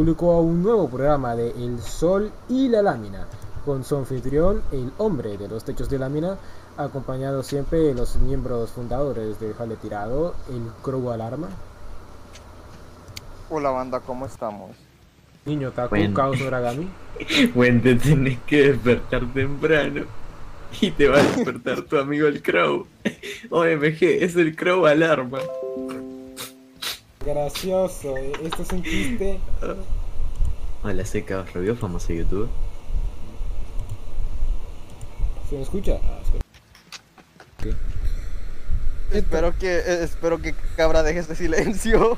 a un nuevo programa de El Sol y la Lámina, con su anfitrión, el hombre de los techos de lámina, acompañado siempre de los miembros fundadores de Jale Tirado, el Crow Alarma, Hola banda, ¿cómo estamos? Niño Taku, Bueno. Caos Oragami, Bueno, te tenés que despertar temprano. Y te va a despertar tu amigo el Crow. OMG, es el Crow alarma. Gracioso, eh, esto es un chiste. Hola, soy Caos Review, famoso youtuber. ¿Se me escucha? Ah, espera. Ok. Espero que, eh, espero que Cabra deje este silencio.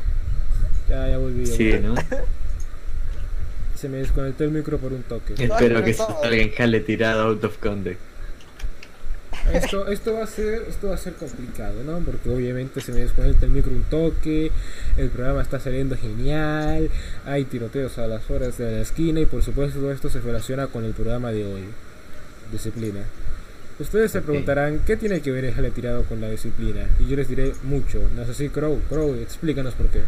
Ya, ya volví. ya Sí, volví. ¿no? Se me desconectó el micro por un toque. Espero que salga en jale tirado out of context. Esto, esto va a ser, esto va a ser complicado, ¿no? Porque obviamente se me desconecta el micro un toque, el programa está saliendo genial, hay tiroteos a las horas de la esquina y por supuesto todo esto se relaciona con el programa de hoy. Disciplina. Ustedes se preguntarán qué tiene que ver el jale tirado con la disciplina y yo les diré mucho. No sé si Crow, Crow, explícanos por qué.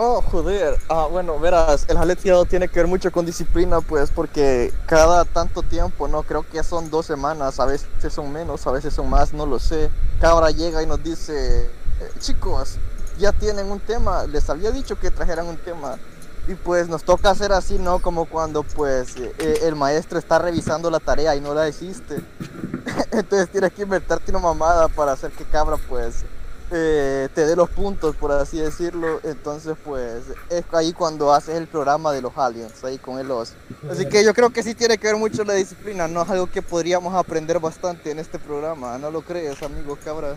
Oh, joder. Ah, bueno, verás, el jale tirado tiene que ver mucho con disciplina, pues, porque cada tanto tiempo, no creo que son dos semanas, a veces son menos, a veces son más, no lo sé. Cabra llega y nos dice, "Eh, chicos, ya tienen un tema, les había dicho que trajeran un tema. Y pues nos toca hacer así, ¿no? Como cuando pues eh, el maestro está revisando la tarea y no la hiciste. Entonces tienes que inventarte una mamada para hacer que cabra pues eh, te dé los puntos, por así decirlo. Entonces, pues, es ahí cuando haces el programa de los aliens, ahí con el os. Así que yo creo que sí tiene que ver mucho la disciplina, no es algo que podríamos aprender bastante en este programa, ¿no lo crees, amigo cabra?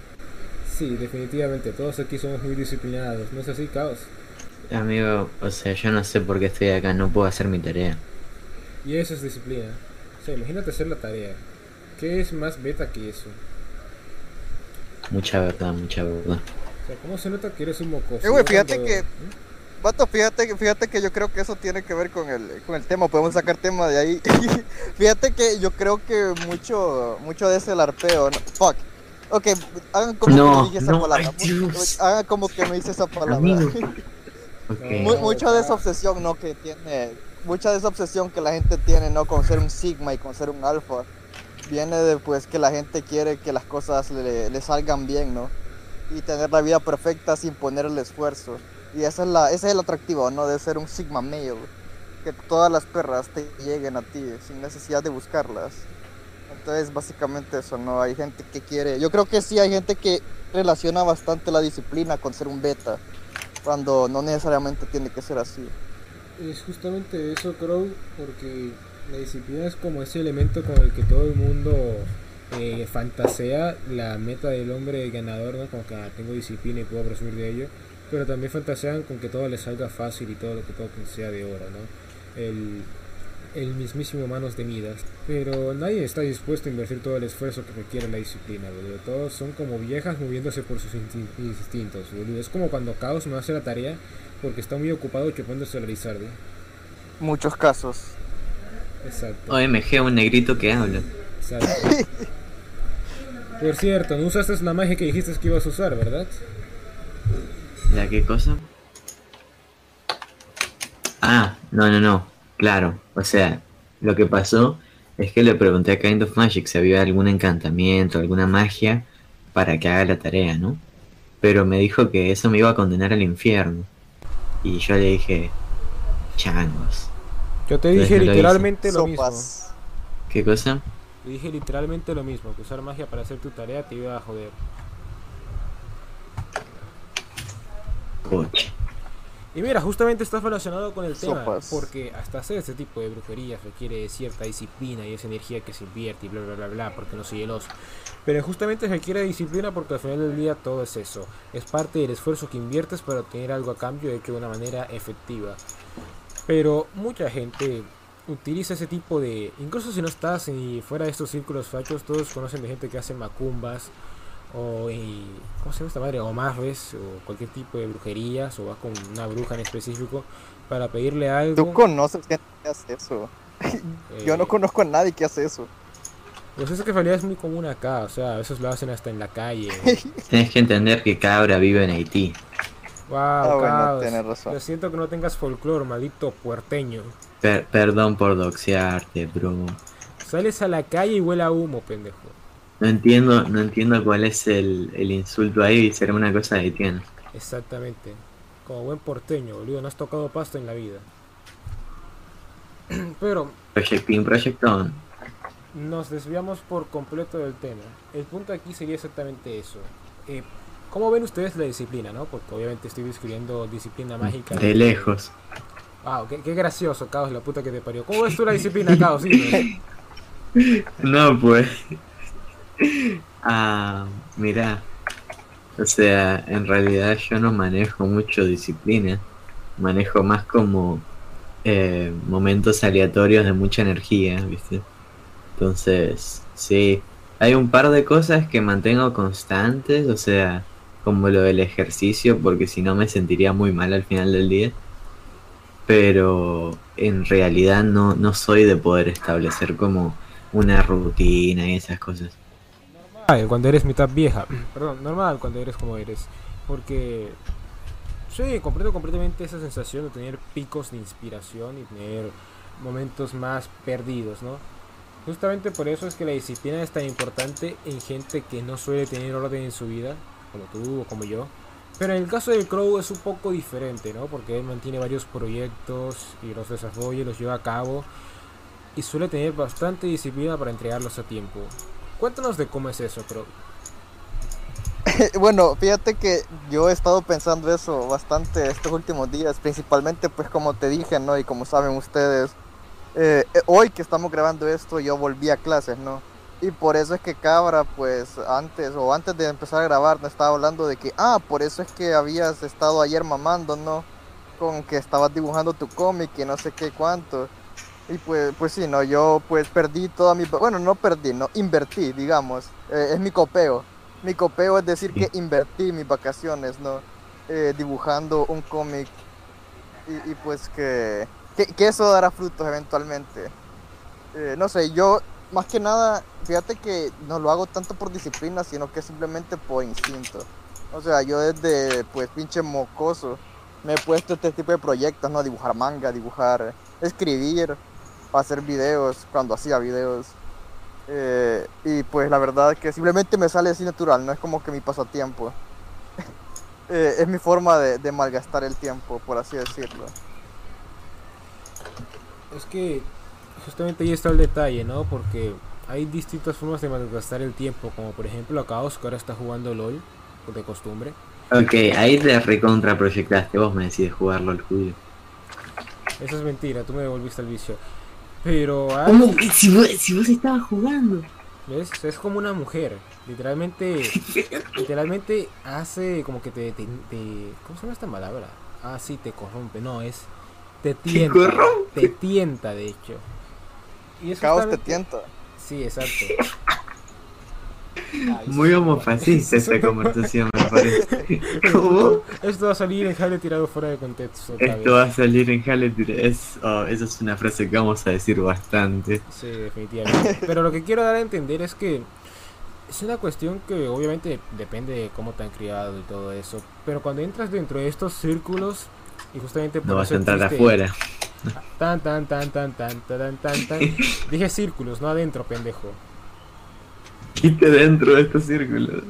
Sí, definitivamente, todos aquí somos muy disciplinados, ¿no es así, Caos? Amigo, o sea, yo no sé por qué estoy acá, no puedo hacer mi tarea. Y eso es disciplina. O sea, imagínate hacer la tarea. ¿Qué es más beta que eso? Mucha verdad, mucha verdad. O sea, ¿cómo se nota que eres un mocoso? Eh, güey, fíjate que- ¿eh? Vato, fíjate, que- fíjate que yo creo que eso tiene que ver con el, con el tema, podemos sacar tema de ahí. fíjate que yo creo que mucho, mucho de ese larpeo, no, fuck. Ok, hagan como No, que no dije esa no, palabra. Hagan como que no hice esa palabra. Mu- mucha de esa obsesión, ¿no? Que tiene, mucha de esa obsesión que la gente tiene, ¿no? Con ser un sigma y con ser un alfa, viene de pues que la gente quiere que las cosas le, le salgan bien, ¿no? Y tener la vida perfecta sin poner el esfuerzo. Y esa es la, ese es el atractivo, ¿no? De ser un sigma male. Que todas las perras te lleguen a ti sin necesidad de buscarlas. Entonces, básicamente eso, ¿no? Hay gente que quiere... Yo creo que sí, hay gente que relaciona bastante la disciplina con ser un beta. Cuando no necesariamente tiene que ser así. Es justamente eso, Crow, porque la disciplina es como ese elemento con el que todo el mundo eh, fantasea la meta del hombre ganador, ¿no? Como que ah, tengo disciplina y puedo presumir de ello. Pero también fantasean con que todo les salga fácil y todo lo que toquen sea de oro, ¿no? El, el mismísimo manos de Midas. Pero nadie está dispuesto a invertir todo el esfuerzo que requiere la disciplina, boludo. Todos son como viejas moviéndose por sus instin- instintos, boludo. Es como cuando Caos no hace la tarea porque está muy ocupado chupándose la Lizardi. Muchos casos. Exacto. OMG, un negrito que habla. exacto. Por cierto, no usaste la magia que dijiste que ibas a usar, ¿verdad? ¿La qué cosa? Ah, no, no, no. Claro, o sea, lo que pasó es que le pregunté a Kind of Magic si había algún encantamiento, alguna magia para que haga la tarea, ¿no? Pero me dijo que eso me iba a condenar al infierno. Y yo le dije, changos. Yo te Pues dije no literalmente lo mismo. ¿Qué cosa? Te dije literalmente lo mismo, que usar magia para hacer tu tarea te iba a joder. Coche. Y mira, justamente está relacionado con el tema, Sopas. porque hasta hacer este tipo de brujerías requiere cierta disciplina y esa energía que se invierte y bla bla bla bla, porque no soy el oso. Pero justamente requiere disciplina porque al final del día todo es eso, es parte del esfuerzo que inviertes para obtener algo a cambio hecho de una manera efectiva. Pero mucha gente utiliza ese tipo de, incluso si no estás y fuera de estos círculos fachos, todos conocen de gente que hace macumbas o y, ¿cómo se llama esta madre? O amarres o cualquier tipo de brujerías o vas con una bruja en específico para pedirle algo. Tú conoces gente que hace eso. Yo no eh, conozco a nadie que hace eso. Pues eso que en realidad es muy común acá, o sea, a veces lo hacen hasta en la calle. Tenés que entender que Cabra vive en Haití. Wow, Ah, bueno, Caos. tienes razón. Lo siento que no tengas folclore, maldito puerteño. Per- perdón por doxearte, bro. Sales a la calle y huele a humo, pendejo. No entiendo, no entiendo cuál es el, el insulto ahí, será una cosa de tiene. Exactamente. Como buen porteño, boludo, no has tocado pasto en la vida. Pero Projecting, Project On. nos desviamos por completo del tema. El punto aquí sería exactamente eso. Eh, ¿Cómo ven ustedes la disciplina, no? Porque obviamente estoy describiendo disciplina mágica. De lejos. Wow, qué, qué gracioso, Caos, la puta que te parió. ¿Cómo ves tú la disciplina, Caos? No, pues. Ah, mira. O sea, en realidad yo no manejo mucho disciplina. Manejo más como eh, momentos aleatorios de mucha energía, ¿viste? Entonces, sí. Hay un par de cosas que mantengo constantes, o sea, como lo del ejercicio, porque si no me sentiría muy mal al final del día. Pero en realidad no, no soy de poder establecer como una rutina y esas cosas. Normal, cuando eres mitad vieja. Perdón, normal cuando eres como eres. Porque sí, comprendo completamente esa sensación de tener picos de inspiración y tener momentos más perdidos, ¿no? Justamente por eso es que la disciplina es tan importante en gente que no suele tener orden en su vida, como tú o como yo. Pero en el caso del Crow es un poco diferente, ¿no? Porque él mantiene varios proyectos y los desarrolla y los lleva a cabo. Y suele tener bastante disciplina para entregarlos a tiempo. Cuéntanos de cómo es eso, Crow. Bueno, fíjate que yo he estado pensando eso bastante estos últimos días, principalmente pues como te dije, ¿no? Y como saben ustedes, eh, eh, hoy que estamos grabando esto yo volví a clases, ¿no? Y por eso es que Cabra, pues antes o antes de empezar a grabar, me estaba hablando de que, ah, por eso es que habías estado ayer mamando, ¿no? Con que estabas dibujando tu cómic y no sé qué cuánto. Y pues, pues sí, no, yo pues perdí toda mi, bueno, no perdí, no, invertí, digamos, Eh, es mi copeo. Mi copeo es decir que invertí mis vacaciones, ¿no? Eh, dibujando un cómic y, y pues que, que, que eso dará frutos eventualmente. Eh, no sé, yo más que nada, fíjate que no lo hago tanto por disciplina, sino que simplemente por instinto. O sea, yo desde pues pinche mocoso me he puesto este tipo de proyectos, ¿no? Dibujar manga, dibujar, escribir, hacer videos, cuando hacía videos. Eh, y pues la verdad que simplemente me sale así natural, no es como que mi pasatiempo. Eh, es mi forma de, de malgastar el tiempo, por así decirlo. Es que justamente ahí está el detalle, ¿no? Porque hay distintas formas de malgastar el tiempo, como por ejemplo a Caos, que ahora está jugando LOL, de costumbre. Ok, ahí te recontra proyectaste, vos me decís jugarlo al Julio. Eso es mentira, tú me devolviste el vicio. Pero hay, ¿Cómo que si vos, si vos estabas jugando? ¿ves? Es como una mujer. Literalmente, literalmente hace como que te, te, te- ¿Cómo se llama esta palabra? Ah, sí, te corrompe. No, es... Te tienta. corrompe? Te tienta, de hecho. Y es Caos te justamente- tienta. Sí, exacto. Ay, Muy sí. homofascista esta conversación, me parece. ¿Cómo? Esto va a salir en jale tirado fuera de contexto. Esto va a salir en Halle es, oh, Esa es una frase que vamos a decir bastante. Sí, definitivamente. Pero lo que quiero dar a entender es que es una cuestión que obviamente depende de cómo te han criado y todo eso. Pero cuando entras dentro de estos círculos y justamente por No vas eso a entrar existe afuera. Tan, tan, tan, tan, tan, tan, tan, tan. Dije círculos, no adentro, pendejo. Quite dentro de estos círculos.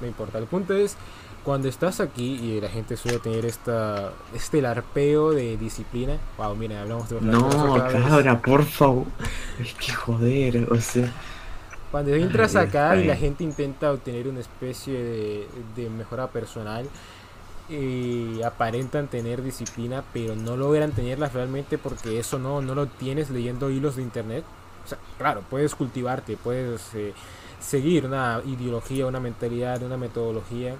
No importa. El punto es cuando estás aquí y la gente suele tener esta este larpeo de disciplina. Wow, mira, hablamos de No, cabra, por favor. Es que joder, o sea. Cuando entras acá y la gente intenta obtener una especie de, de mejora personal y aparentan tener disciplina, pero no logran tenerla realmente porque eso no, no lo tienes leyendo hilos de internet. O sea, claro, puedes cultivarte, puedes eh, seguir una ideología, una mentalidad, una metodología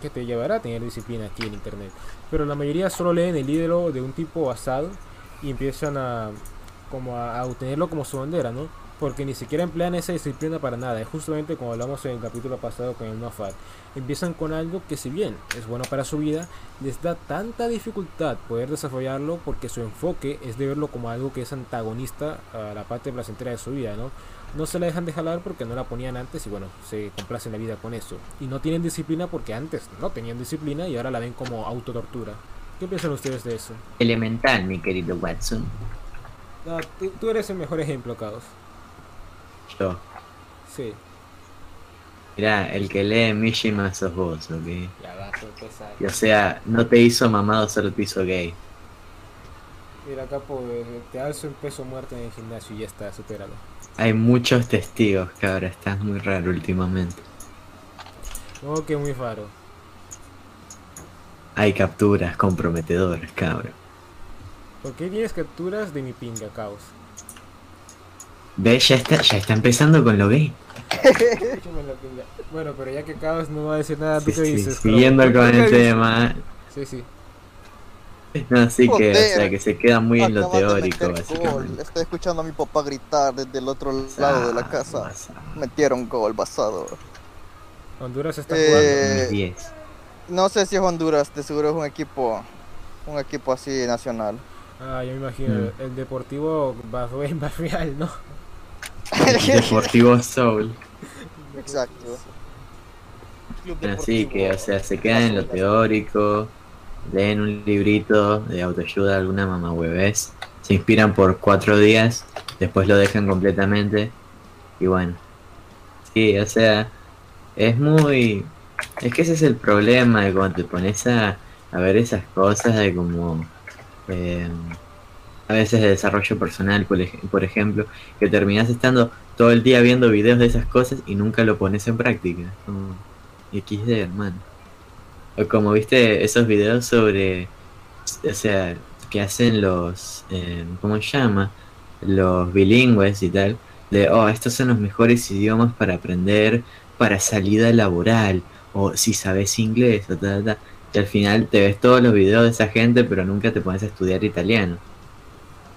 que te llevará a tener disciplina aquí en internet. Pero la mayoría solo leen el ídolo de un tipo basado y empiezan a como a obtenerlo como su bandera, ¿no? Porque ni siquiera emplean esa disciplina para nada. Es justamente como hablamos en el capítulo pasado con el NoFap. Empiezan con algo que si bien es bueno para su vida, les da tanta dificultad poder desarrollarlo porque su enfoque es de verlo como algo que es antagonista a la parte placentera de su vida, ¿no? No se la dejan de jalar porque no la ponían antes y bueno, se complacen la vida con eso. Y no tienen disciplina porque antes no tenían disciplina y ahora la ven como autotortura. ¿Qué piensan ustedes de eso? Elemental, mi querido Watson. No, tú, tú eres el mejor ejemplo, Caos. Yo. Sí. Mirá, el que lee Mishima sos vos, ¿ok? Ya va. Y o sea, no te hizo mamado, te hizo gay. Mira, Capo, eh, te alzo un peso muerto en el gimnasio y ya está, supéralo. Hay muchos testigos, cabra, estás muy raro últimamente. No, que muy raro. Hay capturas comprometedoras, cabra. ¿Por qué tienes capturas de mi pinga, Caos? ¿Ves? Ya está, ya está empezando con lo pinga. Bueno, pero ya que Caos no va a decir nada, ¿tú Sí, qué sí, dices? siguiendo con el dices? tema. Sí, sí. No, sí que, o sea, que se queda muy en lo teórico, básicamente. Estoy escuchando a mi papá gritar desde el otro lado de la casa. pasa. Metieron gol basado. Honduras está Eh, jugando. Mis 10. No sé si es Honduras, de seguro es un equipo, un equipo así nacional. Ah, yo me imagino. Mm. El Deportivo Barrial, ¿no? Deportivo Soul. Exacto. Así que, o sea, se quedan en lo teórico, leen un librito de autoayuda, alguna mamá huevés, se inspiran por cuatro días, después lo dejan completamente, y bueno. Sí, o sea, es muy... Es que ese es el problema de cuando te pones a, a ver esas cosas de como... eh, a veces de desarrollo personal, por, ej- por ejemplo, que terminas estando todo el día viendo videos de esas cosas y nunca lo pones en práctica. Como XD, hermano. O como viste esos videos sobre, o sea, que hacen los, eh, ¿cómo se llama? Los bilingües y tal. De, oh, estos son los mejores idiomas para aprender para salida laboral. O si sabes inglés, o tal, tal. Y al final te ves todos los videos de esa gente, pero nunca te pones a estudiar italiano.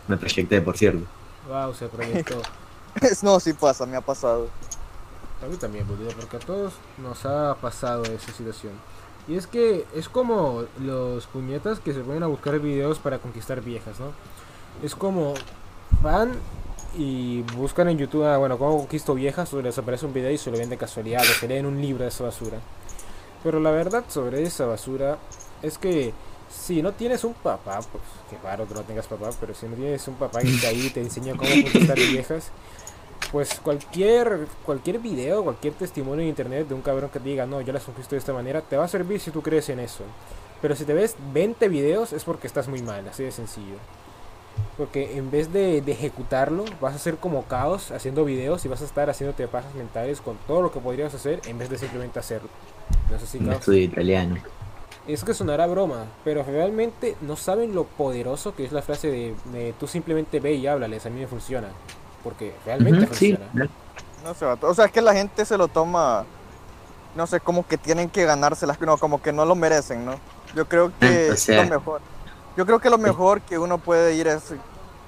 Me proyecté, por cierto. Wow, se proyectó. no, sí pasa, me ha pasado. A mí también, boludo, porque a todos nos ha pasado esa situación. Y es que es como los puñetas que se ponen a buscar videos para conquistar viejas, ¿no? Es como van y buscan en YouTube, ah, bueno, cómo conquisto viejas, o les aparece un video y se lo ven de casualidad, o se leen un libro de esa basura. Pero la verdad sobre esa basura es que si no tienes un papá, pues qué raro que no tengas papá, pero si no tienes un papá que ahí te enseña cómo conquistar viejas, pues cualquier cualquier video, cualquier testimonio en internet de un cabrón que te diga, no, yo las conquisto de esta manera, te va a servir si tú crees en eso. Pero si te ves 20 videos es porque estás muy mal, así de sencillo. Porque en vez de, de ejecutarlo, vas a ser como caos haciendo videos y vas a estar haciéndote pajas mentales con todo lo que podrías hacer en vez de simplemente hacerlo. No sé si caos. estudio italiano. Es que sonará broma, pero realmente no saben lo poderoso que es la frase de, de tú simplemente ve y háblales, a mí me funciona. Porque realmente Ujú, sí, funciona. No sé, vato. o sea, es que la gente se lo toma, no sé, como que tienen que ganárselas, no, como que no lo merecen, ¿no? Yo creo que o sea- lo mejor. Yo creo que lo mejor que uno puede ir es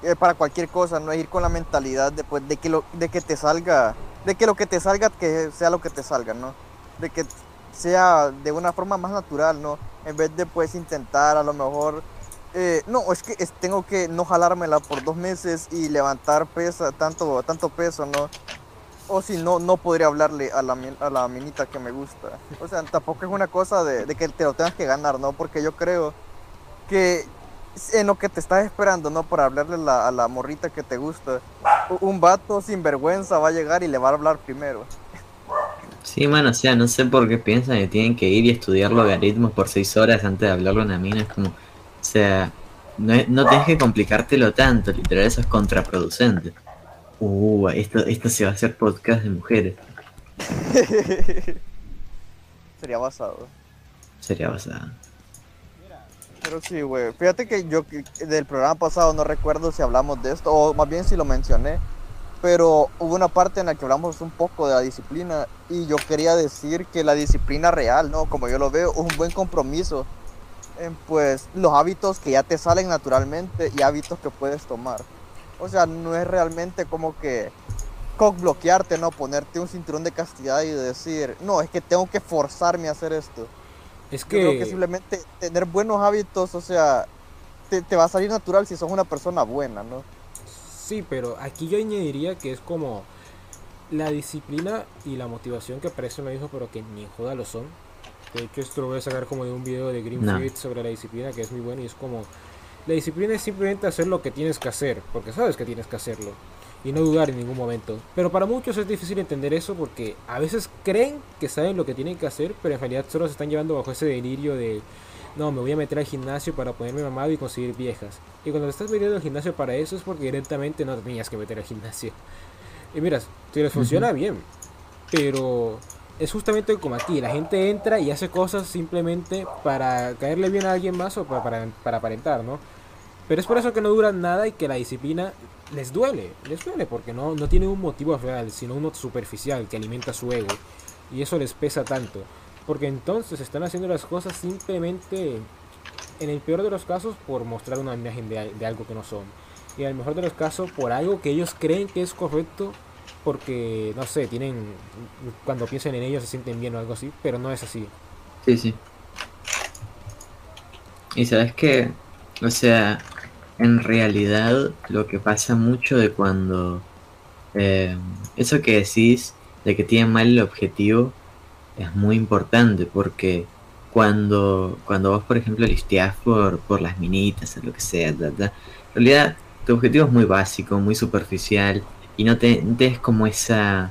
eh, para cualquier cosa, no es ir con la mentalidad de, pues, de que lo, de que te salga, de que lo que te salga que sea lo que te salga, ¿no? De que sea de una forma más natural, ¿no? En vez de pues intentar a lo mejor eh, no, es que tengo que no jalármela por dos meses y levantar pesa, tanto, tanto peso, ¿no? O si no, no podría hablarle a la, a la minita que me gusta. O sea, tampoco es una cosa de, que te lo tengas que ganar, ¿no? Porque yo creo que en lo que te estás esperando, ¿no? Para hablarle a la, morrita que te gusta, un vato sin vergüenza va a llegar y le va a hablar primero. Sí, mano, o sea, no sé por qué piensan que tienen que ir y estudiar logaritmos por seis horas antes de hablarle a una mina. Es como, o sea, no, es- no tienes que complicártelo tanto, literal, eso es contraproducente. Uh, esto, esto se va a hacer podcast de mujeres. Sería basado. Sería basada. Pero sí, güey. Fíjate que yo del programa pasado no recuerdo si hablamos de esto, o más bien si lo mencioné. Pero hubo una parte en la que hablamos un poco de la disciplina y yo quería decir que la disciplina real, ¿no? Como yo lo veo, es un buen compromiso en pues los hábitos que ya te salen naturalmente y hábitos que puedes tomar. O sea, no es realmente como que bloquearte, ¿no? Ponerte un cinturón de castidad y decir, no, es que tengo que forzarme a hacer esto. Es Yo que, creo que simplemente tener buenos hábitos, o sea, te, te va a salir natural si sos una persona buena, ¿no? Sí, pero aquí yo añadiría que es como la disciplina y la motivación que parecen lo mismo, pero que ni joda lo son. De hecho, esto lo voy a sacar como de un video de Green No. Sobre la disciplina, que es muy bueno y es como la disciplina es simplemente hacer lo que tienes que hacer, porque sabes que tienes que hacerlo y no dudar en ningún momento. Pero para muchos es difícil entender eso porque a veces creen que saben lo que tienen que hacer, pero en realidad solo se están llevando bajo ese delirio de no, me voy a meter al gimnasio para ponerme mamado y conseguir viejas. Y cuando te estás metiendo al gimnasio para eso es porque directamente no tenías que meter al gimnasio. Y miras, si les funciona bien, pero es justamente como aquí, la gente entra y hace cosas simplemente para caerle bien a alguien más o para, para, para aparentar, ¿no? Pero es por eso que no duran nada y que la disciplina les duele, les duele porque no, no tiene un motivo real, sino uno superficial que alimenta su ego. Y eso les pesa tanto. Porque entonces están haciendo las cosas simplemente, en el peor de los casos, por mostrar una imagen de, al- de algo que no son. Y en el mejor de los casos, por algo que ellos creen que es correcto, porque, no sé, tienen, cuando piensan en ellos se sienten bien o algo así, pero no es así. Sí, sí. Y sabes que, o sea, en realidad lo que pasa mucho de cuando eh, eso que decís de que tienen mal el objetivo es muy importante porque cuando, cuando vos, por ejemplo, listeás por, por las minitas o lo que sea, en realidad tu objetivo es muy básico, muy superficial y no te, tenés como esa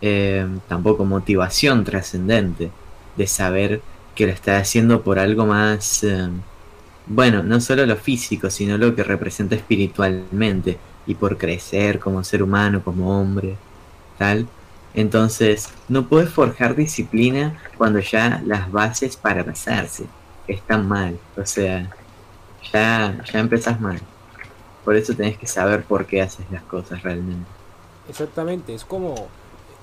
eh, tampoco motivación trascendente de saber que lo estás haciendo por algo más, eh, bueno, no solo lo físico, sino lo que representa espiritualmente y por crecer como ser humano, como hombre, tal. Entonces, no puedes forjar disciplina cuando ya las bases para pasarse están mal. O sea, ya, ya mal. Por eso tenés que saber por qué haces las cosas realmente. Exactamente, es como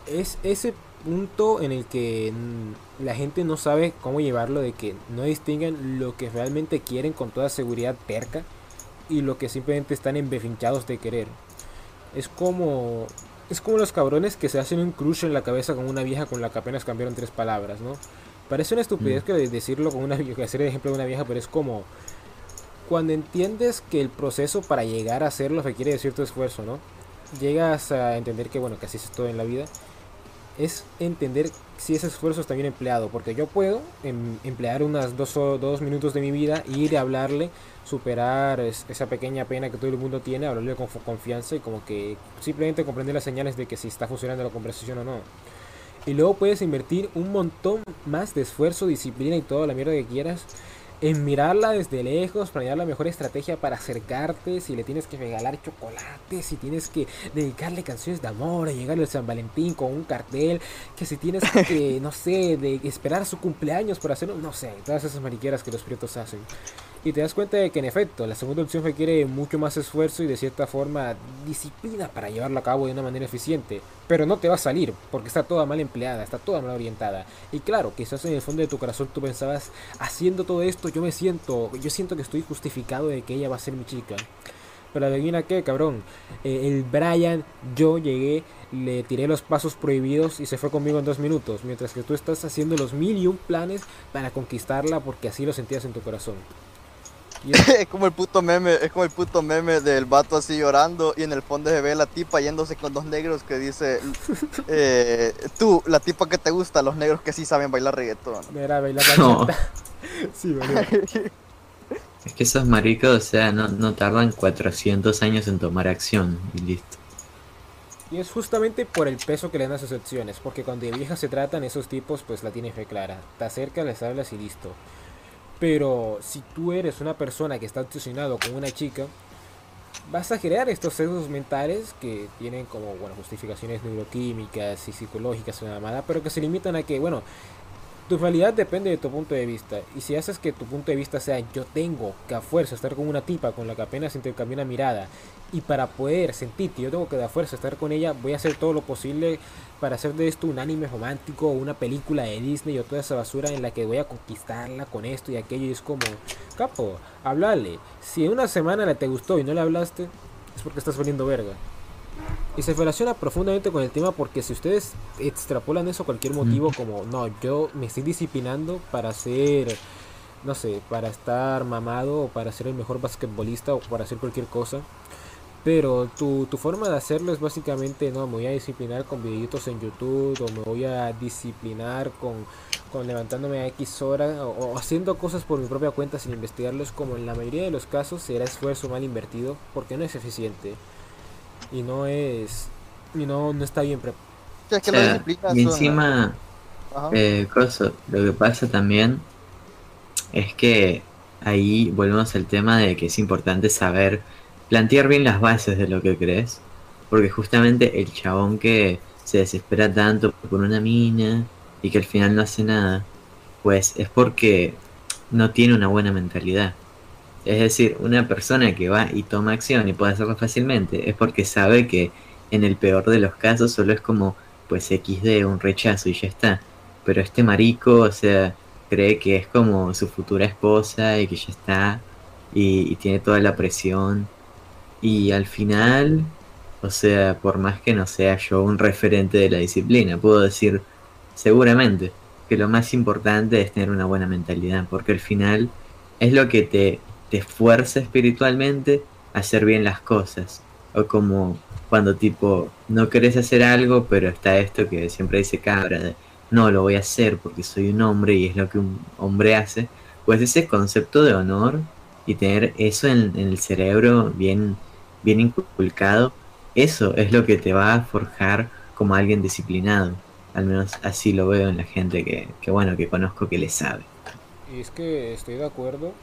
es ese punto en el que la gente no sabe cómo llevarlo de que no distinguen lo que realmente quieren con toda seguridad perca y lo que simplemente están embefinchados de querer. Es como es como los cabrones que se hacen un crush en la cabeza con una vieja con la que apenas cambiaron tres palabras, ¿no? Parece una estupidez Mm. que decirlo con una que hacer el ejemplo de una vieja, pero es como cuando entiendes que el proceso para llegar a hacerlo requiere de cierto esfuerzo, ¿no? Llegas a entender que, bueno, que así es todo en la vida. Es entender si ese esfuerzo está bien empleado. Porque yo puedo em- emplear unas dos, o- dos minutos de mi vida, ir a hablarle, superar es- esa pequeña pena que todo el mundo tiene, hablarle con confianza y como que simplemente comprender las señales de que si está funcionando la conversación o no. Y luego puedes invertir un montón más de esfuerzo, disciplina y toda la mierda que quieras en mirarla desde lejos, planear la mejor estrategia para acercarte, si le tienes que regalar chocolate, si tienes que dedicarle canciones de amor, a llegarle al San Valentín con un cartel, que si tienes que, no sé, de esperar su cumpleaños para hacerlo, no sé, todas esas mariqueras que los prietos hacen. Y te das cuenta de que en efecto, la segunda opción requiere mucho más esfuerzo y de cierta forma disciplina para llevarlo a cabo de una manera eficiente. Pero no te va a salir, porque está toda mal empleada, está toda mal orientada. Y claro, quizás en el fondo de tu corazón tú pensabas, haciendo todo esto yo me siento, yo siento que estoy justificado de que ella va a ser mi chica. Pero adivina qué, cabrón. Eh, el Brian, yo llegué, le tiré los pasos prohibidos y se fue conmigo en dos minutos. Mientras que tú estás haciendo los mil y un planes para conquistarla porque así lo sentías en tu corazón. Es- como el puto meme, es como el puto meme del vato así llorando y en el fondo se ve la tipa yéndose con dos negros que dice, eh, tú, la tipa que te gusta, los negros que sí saben bailar reggaetón. Mira, bailar No. Sí. Es que esos maricos, o sea, no, no tardan 400 años en tomar acción y listo. Y es justamente por el peso que le dan a sus opciones, porque cuando de viejas se tratan, esos tipos pues la tienen fe clara. Te acercas, les hablas y listo. Pero si tú eres una persona que está obsesionado con una chica, vas a crear estos sesgos mentales que tienen como, bueno, justificaciones neuroquímicas y psicológicas una mamada, pero que se limitan a que, bueno, tu realidad depende de tu punto de vista. Y si haces que tu punto de vista sea yo tengo que a fuerza estar con una tipa con la que apenas intercambié una mirada. Y para poder sentir que yo tengo que de a fuerza estar con ella, voy a hacer todo lo posible para hacer de esto un anime romántico o una película de Disney o toda esa basura en la que voy a conquistarla con esto y aquello. Y es como, capo, hablale. Si en una semana le te gustó y no le hablaste, es porque estás valiendo verga. Y Y se relaciona profundamente con el tema porque si ustedes extrapolan eso a cualquier motivo, como no, yo me estoy disciplinando para ser, no sé, para estar mamado o para ser el mejor basquetbolista o para hacer cualquier cosa. Pero tu, tu forma de hacerlo es básicamente, no, me voy a disciplinar con videitos en YouTube o me voy a disciplinar con, con levantándome a X hora o, o haciendo cosas por mi propia cuenta sin investigarlos, como en la mayoría de los casos será esfuerzo mal invertido porque no es eficiente. Y no es y no, no está bien preparado. Sí, es que O la sea, disciplina y encima, eh, coso, lo que pasa también es que ahí volvemos al tema de que es importante saber plantear bien las bases de lo que crees. Porque justamente el chabón que se desespera tanto por una mina y que al final no hace nada, pues es porque no tiene una buena mentalidad. Es decir, una persona que va y toma acción y puede hacerlo fácilmente es porque sabe que en el peor de los casos solo es como pues XD, un rechazo y ya está. Pero este marico, o sea, cree que es como su futura esposa y que ya está y, y tiene toda la presión. Y al final, o sea, por más que no sea yo un referente de la disciplina, puedo decir seguramente que lo más importante es tener una buena mentalidad, porque al final es lo que te, te fuerza espiritualmente a hacer bien las cosas. O como cuando tipo no querés hacer algo, pero está esto que siempre dice cabra, de no lo voy a hacer porque soy un hombre y es lo que un hombre hace, pues ese concepto de honor y tener eso en el cerebro bien, bien inculcado, eso es lo que te va a forjar como alguien disciplinado. Al menos así lo veo en la gente que, que bueno, que conozco que le sabe. Es que estoy de acuerdo,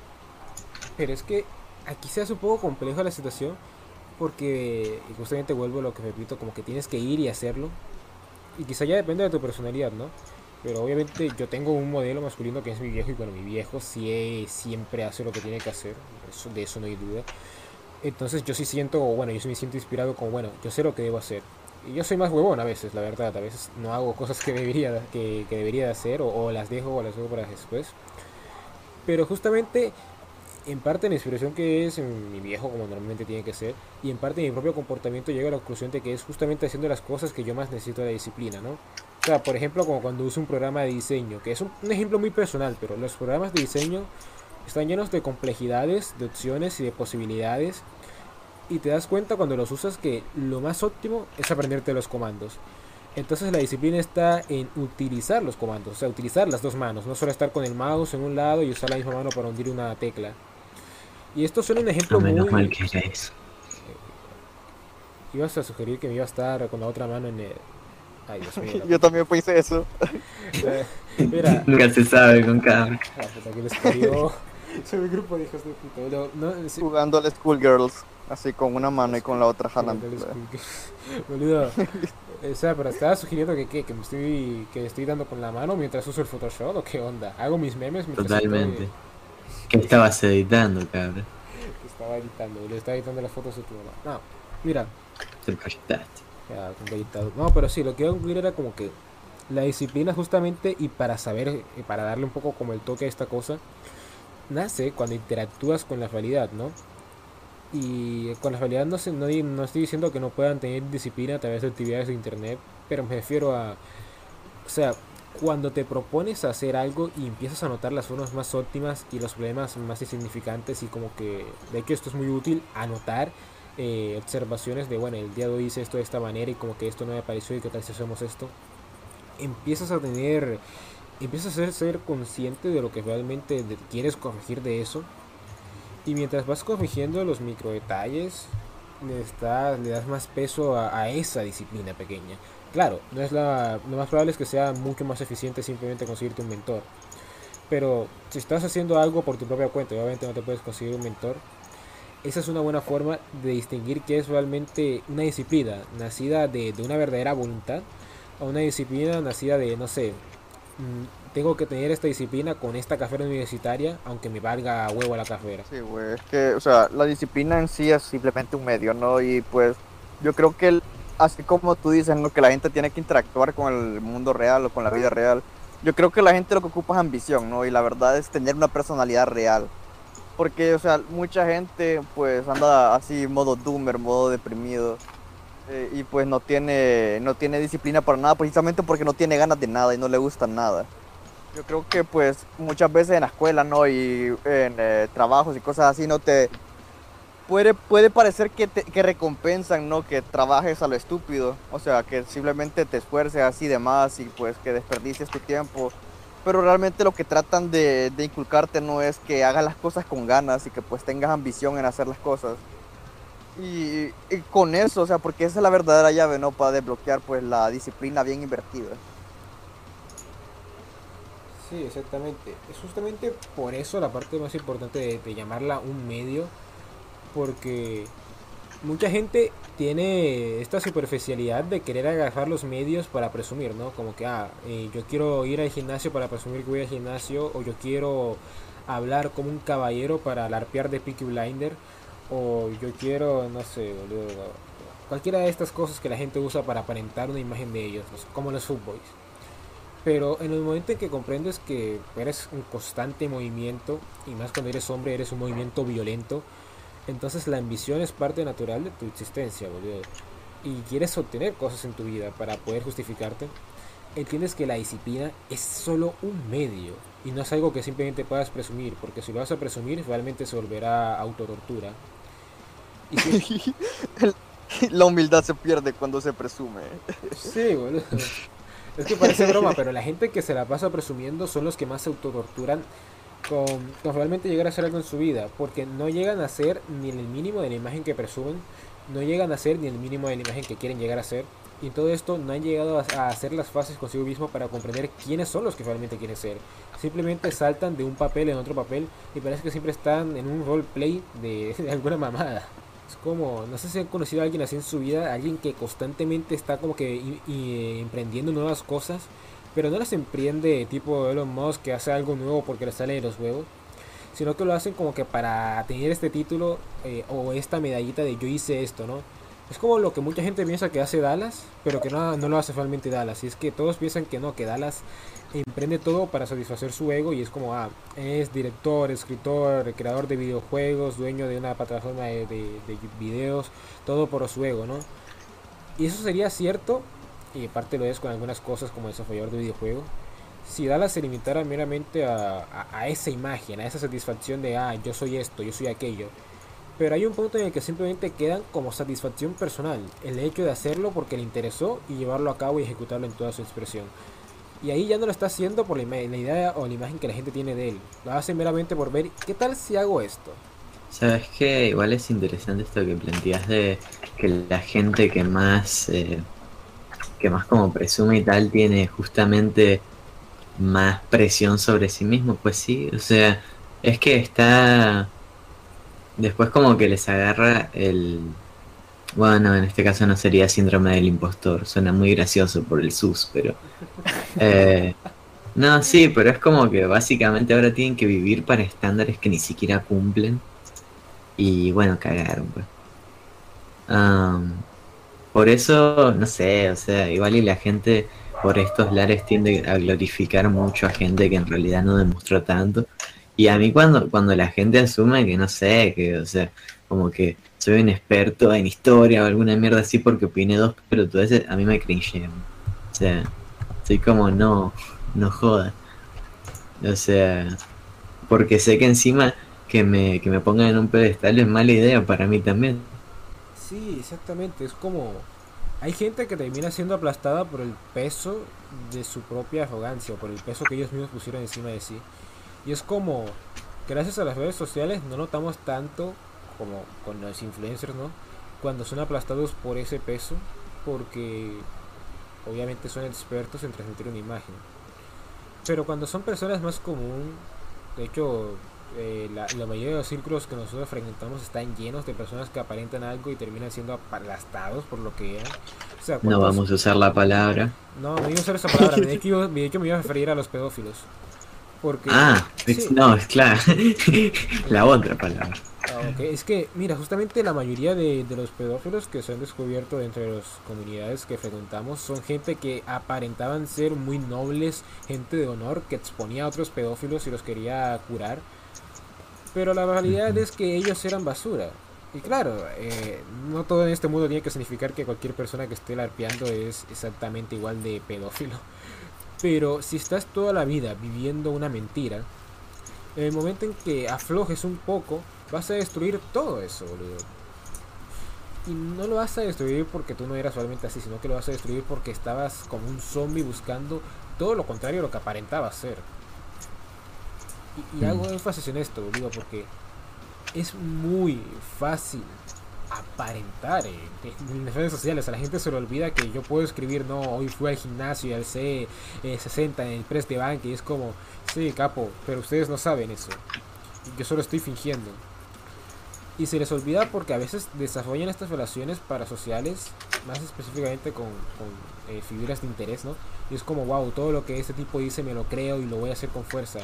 pero es que aquí se hace un poco compleja la situación porque justamente vuelvo a lo que repito, como que tienes que ir y hacerlo. Y quizá ya depende de tu personalidad, ¿no? Pero obviamente yo tengo un modelo masculino que es mi viejo y bueno, mi viejo sí siempre hace lo que tiene que hacer, eso, de eso no hay duda. Entonces yo sí siento, bueno, yo sí me siento inspirado como, bueno, yo sé lo que debo hacer. Y yo soy más huevón a veces, la verdad, a veces no hago cosas que debería, que, que debería de hacer o, o las dejo o las dejo para después. Pero justamente en parte la inspiración que es mi viejo como normalmente tiene que ser y en parte mi propio comportamiento llega a la conclusión de que es justamente haciendo las cosas que yo más necesito de la disciplina, ¿no? O sea, por ejemplo, como cuando uso un programa de diseño, que es un, un ejemplo muy personal, pero los programas de diseño están llenos de complejidades, de opciones y de posibilidades y te das cuenta cuando los usas que lo más óptimo es aprenderte los comandos. Entonces la disciplina está en utilizar los comandos, o sea, utilizar las dos manos, no solo estar con el mouse en un lado y usar la misma mano para hundir una tecla. Y esto suena un ejemplo No menos muy... mal que era eso. Ibas a sugerir que me iba a estar con la otra mano en el... Ay, Dios mío. Yo también pensé eso. Eh, Mira, Nunca se sabe con les parió. Soy un grupo de hijos de puta. Pero no, sí, Jugando al Schoolgirls, así con una mano y con la otra jalando. Boludo. O sea, pero estaba sugiriendo que, ¿qué? que me estoy que estoy dando con la mano mientras uso el Photoshop o qué onda. Hago mis memes mientras Totalmente. estoy- ¿Qué estabas editando, cabra? que estaba editando, le estaba editando las fotos de tu mamá. No, mira, Te ya, editado. No, pero sí, lo que iba a concluir era como que la disciplina justamente y para saber, y para darle un poco como el toque a esta cosa, nace cuando interactúas con la realidad, ¿no? Y con la realidad no, sé, no, no estoy diciendo que no puedan tener disciplina a través de actividades de internet, pero me refiero a, o sea, cuando te propones hacer algo y empiezas a notar las formas más óptimas y los problemas más insignificantes y como que de que esto es muy útil anotar eh, observaciones de bueno el día de hoy hice esto de esta manera y como que esto no me pareció y qué tal si hacemos esto empiezas a tener empiezas a ser, consciente de lo que realmente quieres corregir de eso. Y mientras vas corrigiendo los micro detalles le, das más peso a, esa disciplina pequeña. Claro no es la lo más probable es que sea mucho más eficiente simplemente conseguirte un mentor. Pero si estás haciendo algo por tu propia cuenta obviamente no te puedes conseguir un mentor esa es una buena forma de distinguir qué es realmente una disciplina nacida de, de una verdadera voluntad a una disciplina nacida de, no sé, tengo que tener esta disciplina con esta carrera universitaria, aunque me valga huevo la carrera. Sí, güey, es que, o sea, la disciplina en sí es simplemente un medio, ¿no? Y pues yo creo que, así como tú dices, ¿no? Que la gente tiene que interactuar con el mundo real o con la vida real, yo creo que la gente lo que ocupa es ambición, ¿no? Y la verdad es tener una personalidad real. Porque, o sea, mucha gente pues anda así, modo doomer, modo deprimido. Eh, y pues no tiene, no tiene disciplina para nada, precisamente porque no tiene ganas de nada y no le gusta nada. Yo creo que pues muchas veces en la escuela, ¿no? Y en eh, trabajos y cosas así, no te... Puede, puede parecer que, te, que recompensan, ¿no? Que trabajes a lo estúpido. O sea, que simplemente te esfuerces así de más y pues que desperdicies tu tiempo. Pero realmente lo que tratan de, inculcarte no es que hagas las cosas con ganas y que pues tengas ambición en hacer las cosas. Y, con eso, o sea, porque esa es la verdadera llave, ¿no? Para desbloquear pues la disciplina bien invertida. Sí, exactamente. Es justamente por eso la parte más importante de, llamarla un medio, porque mucha gente tiene esta superficialidad de querer agarrar los medios para presumir, ¿no? Como que, ah, eh, yo quiero ir al gimnasio para presumir que voy al gimnasio, o yo quiero hablar como un caballero para alarpear de Peaky Blinder, o yo quiero, no sé, boludo, cualquiera de estas cosas que la gente usa para aparentar una imagen de ellos, como los footboys. Pero en el momento en que comprendes que eres un constante movimiento, y más cuando eres hombre, eres un movimiento violento, entonces la ambición es parte natural de tu existencia, boludo. Y quieres obtener cosas en tu vida para poder justificarte. Entiendes que la disciplina es solo un medio y no es algo que simplemente puedas presumir, porque si lo vas a presumir realmente se volverá autotortura. Y la humildad se pierde cuando se presume. Sí, boludo. Es que parece broma, pero la gente que se la pasa presumiendo son los que más se autotorturan con, con, realmente llegar a hacer algo en su vida, porque no llegan a ser ni el mínimo de la imagen que presumen, no llegan a ser ni el mínimo de la imagen que quieren llegar a ser, y todo esto no han llegado a, a hacer las fases consigo mismo para comprender quiénes son los que realmente quieren ser. Simplemente saltan de un papel en otro papel y parece que siempre están en un roleplay de, de alguna mamada. Es como, no sé si han conocido a alguien así en su vida, alguien que constantemente está como que y, y, emprendiendo nuevas cosas, pero no las emprende tipo Elon Musk que hace algo nuevo porque le sale de los huevos, sino que lo hacen como que para tener este título eh, o esta medallita de yo hice esto, ¿no? Es como lo que mucha gente piensa que hace Dallas, pero que no, no lo hace realmente Dallas. Y es que todos piensan que no, que Dallas emprende todo para satisfacer su ego y es como, ah, es director, escritor, creador de videojuegos, dueño de una plataforma de, de, de videos, todo por su ego, ¿no? Y eso sería cierto, y parte lo es con algunas cosas como desarrollador de videojuegos, si Dallas se limitara meramente a, a, a, esa imagen, a esa satisfacción de, ah, yo soy esto, yo soy aquello. Pero hay un punto en el que simplemente quedan como satisfacción personal, el hecho de hacerlo porque le interesó y llevarlo a cabo y ejecutarlo en toda su expresión. Y ahí ya no lo está haciendo por la, idea o la imagen que la gente tiene de él. Lo hace meramente por ver, ¿qué tal si hago esto? Sabes que igual es interesante esto que planteas de que la gente que más, eh, que más como presume y tal, tiene justamente más presión sobre sí mismo. Pues sí, o sea, es que está... Después como que les agarra el, bueno, en este caso no sería síndrome del impostor, suena muy gracioso por el sus, pero... Eh, no, sí, pero es como que básicamente ahora tienen que vivir para estándares que ni siquiera cumplen. Y bueno, cagaron, pues. Por eso, no sé, o sea, igual y la gente por estos lares tiende a glorificar mucho a gente que en realidad no demostró tanto. Y a mí cuando, cuando la gente asume que no sé, que, o sea, como que soy un experto en historia o alguna mierda así porque opiné dos pero tú a mí me cringe. O sea, soy como no, no joda. O sea, porque sé que encima que me, que me pongan en un pedestal es mala idea para mí también. Sí, exactamente, es como hay gente que termina siendo aplastada por el peso de su propia arrogancia o por el peso que ellos mismos pusieron encima de sí. Y es como, gracias a las redes sociales no notamos tanto como con los influencers, ¿no? Cuando son aplastados por ese peso, porque obviamente son expertos en transmitir una imagen. Pero cuando son personas más común, de hecho, eh, la, la, mayoría de los círculos que nosotros frecuentamos están llenos de personas que aparentan algo y terminan siendo aplastados por lo que eran. O sea, no vamos a usar la palabra. No, no iba a usar esa palabra, de hecho, de hecho me iba a referir a los pedófilos. Porque, ah, sí. no, es claro. la otra palabra. Ah, okay. Es que, mira, justamente la mayoría de, de, los pedófilos que se han descubierto entre las comunidades que frecuentamos son gente que aparentaban ser muy nobles, gente de honor, que exponía a otros pedófilos y los quería curar. Pero la realidad es que ellos eran basura. Y claro, eh, no todo en este mundo tiene que significar que cualquier persona que esté larpeando es exactamente igual de pedófilo. Pero si estás toda la vida viviendo una mentira, en el momento en que aflojes un poco, vas a destruir todo eso, boludo. Y no lo vas a destruir porque tú no eras solamente así, sino que lo vas a destruir porque estabas como un zombie buscando todo lo contrario a lo que aparentaba ser. Y, y hago Mm. énfasis en esto, boludo, porque es muy fácil aparentar en, en las redes sociales. A la gente se le olvida que yo puedo escribir, no, hoy fui al gimnasio y alcé eh, 60 en el press de banca y es como, sí, capo, pero ustedes no saben eso. Yo solo estoy fingiendo. Y se les olvida porque a veces desarrollan estas relaciones parasociales, más específicamente con, con, eh, figuras de interés, ¿no? Y es como, wow, todo lo que este tipo dice me lo creo y lo voy a hacer con fuerza.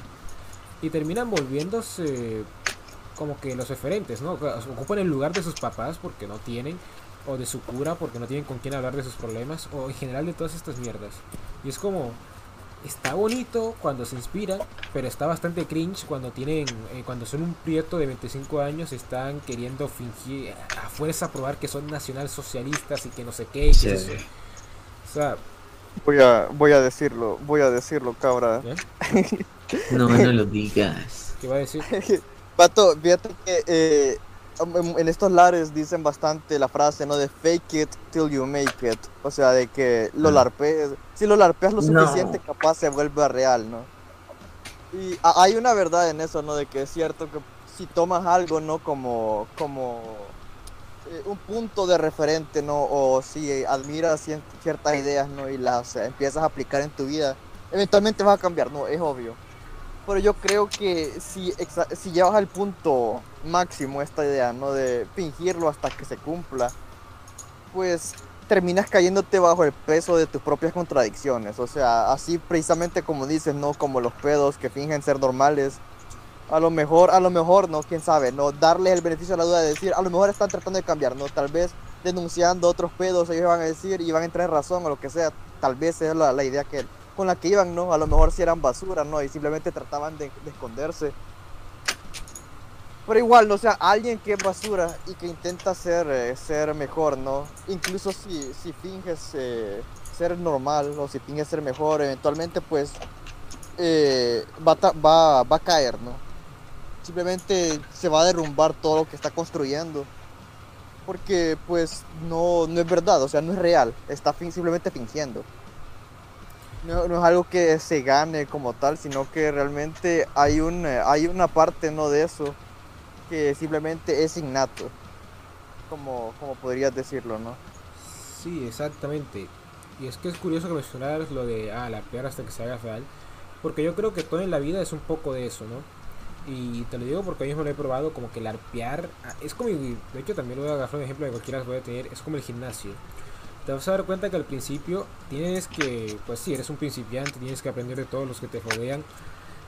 Y terminan volviéndose como que los referentes, ¿no? Ocupan el lugar de sus papás porque no tienen, o de su cura porque no tienen con quién hablar de sus problemas, o en general de todas estas mierdas. Y es como, está bonito cuando se inspiran, pero está bastante cringe cuando tienen, eh, cuando son un prieto de 25 años, están queriendo fingir, a fuerza probar que son nacionalsocialistas y que no sé qué. y Sí. que eso. O sea, Voy a, voy a decirlo, voy a decirlo, cabra. ¿eh? No, no lo digas. ¿qué va a decir? Pato, fíjate que eh, en estos lares dicen bastante la frase, ¿no? De fake it till you make it. O sea, de que lo larpees. Si lo larpeas lo No. suficiente, capaz se vuelve real, ¿no? Y a- hay una verdad en eso, ¿no? De que es cierto que si tomas algo, ¿no? Como, como eh, un punto de referente, ¿no? O si admiras ciertas ideas, ¿no? Y las empiezas a aplicar en tu vida, eventualmente vas a cambiar, ¿no? Es obvio. Pero yo creo que si, si llevas al punto máximo esta idea, ¿no? De fingirlo hasta que se cumpla, pues terminas cayéndote bajo el peso de tus propias contradicciones. O sea, así precisamente como dices, ¿no? Como los pedos que fingen ser normales. A lo mejor, a lo mejor, ¿no? Quién sabe, ¿no? Darles el beneficio de la duda de decir, a lo mejor están tratando de cambiar, ¿no? Tal vez denunciando otros pedos, ellos van a decir y van a entrar en razón o lo que sea. Tal vez es la, la idea que con la que iban, ¿no? A lo mejor si eran basura, ¿no? Y simplemente trataban de, de esconderse. Pero igual, ¿no? O sea, alguien que es basura y que intenta ser, eh, ser mejor, ¿no? Incluso si, si finges eh, ser normal o si finges ser mejor, eventualmente pues eh, va, va, va a caer, ¿no? Simplemente se va a derrumbar todo lo que está construyendo. Porque pues no, no es verdad, o sea, no es real. Está simplemente fingiendo. No, no es algo que se gane como tal, sino que realmente hay, un, eh, hay una parte ¿no? de eso que simplemente es innato. Como, como podrías decirlo, ¿no? Sí, exactamente. Y es que es curioso que mencionaras lo de, ah, la peor hasta que se haga real. Porque yo creo que todo en la vida es un poco de eso, ¿no? Y te lo digo porque yo mismo lo he probado, como que el arpear, ah, es como, de hecho también lo voy a agarrar un ejemplo de cualquiera puede tener, es como el gimnasio. Te vas a dar cuenta que al principio tienes que, pues sí, eres un principiante, tienes que aprender de todos los que te rodean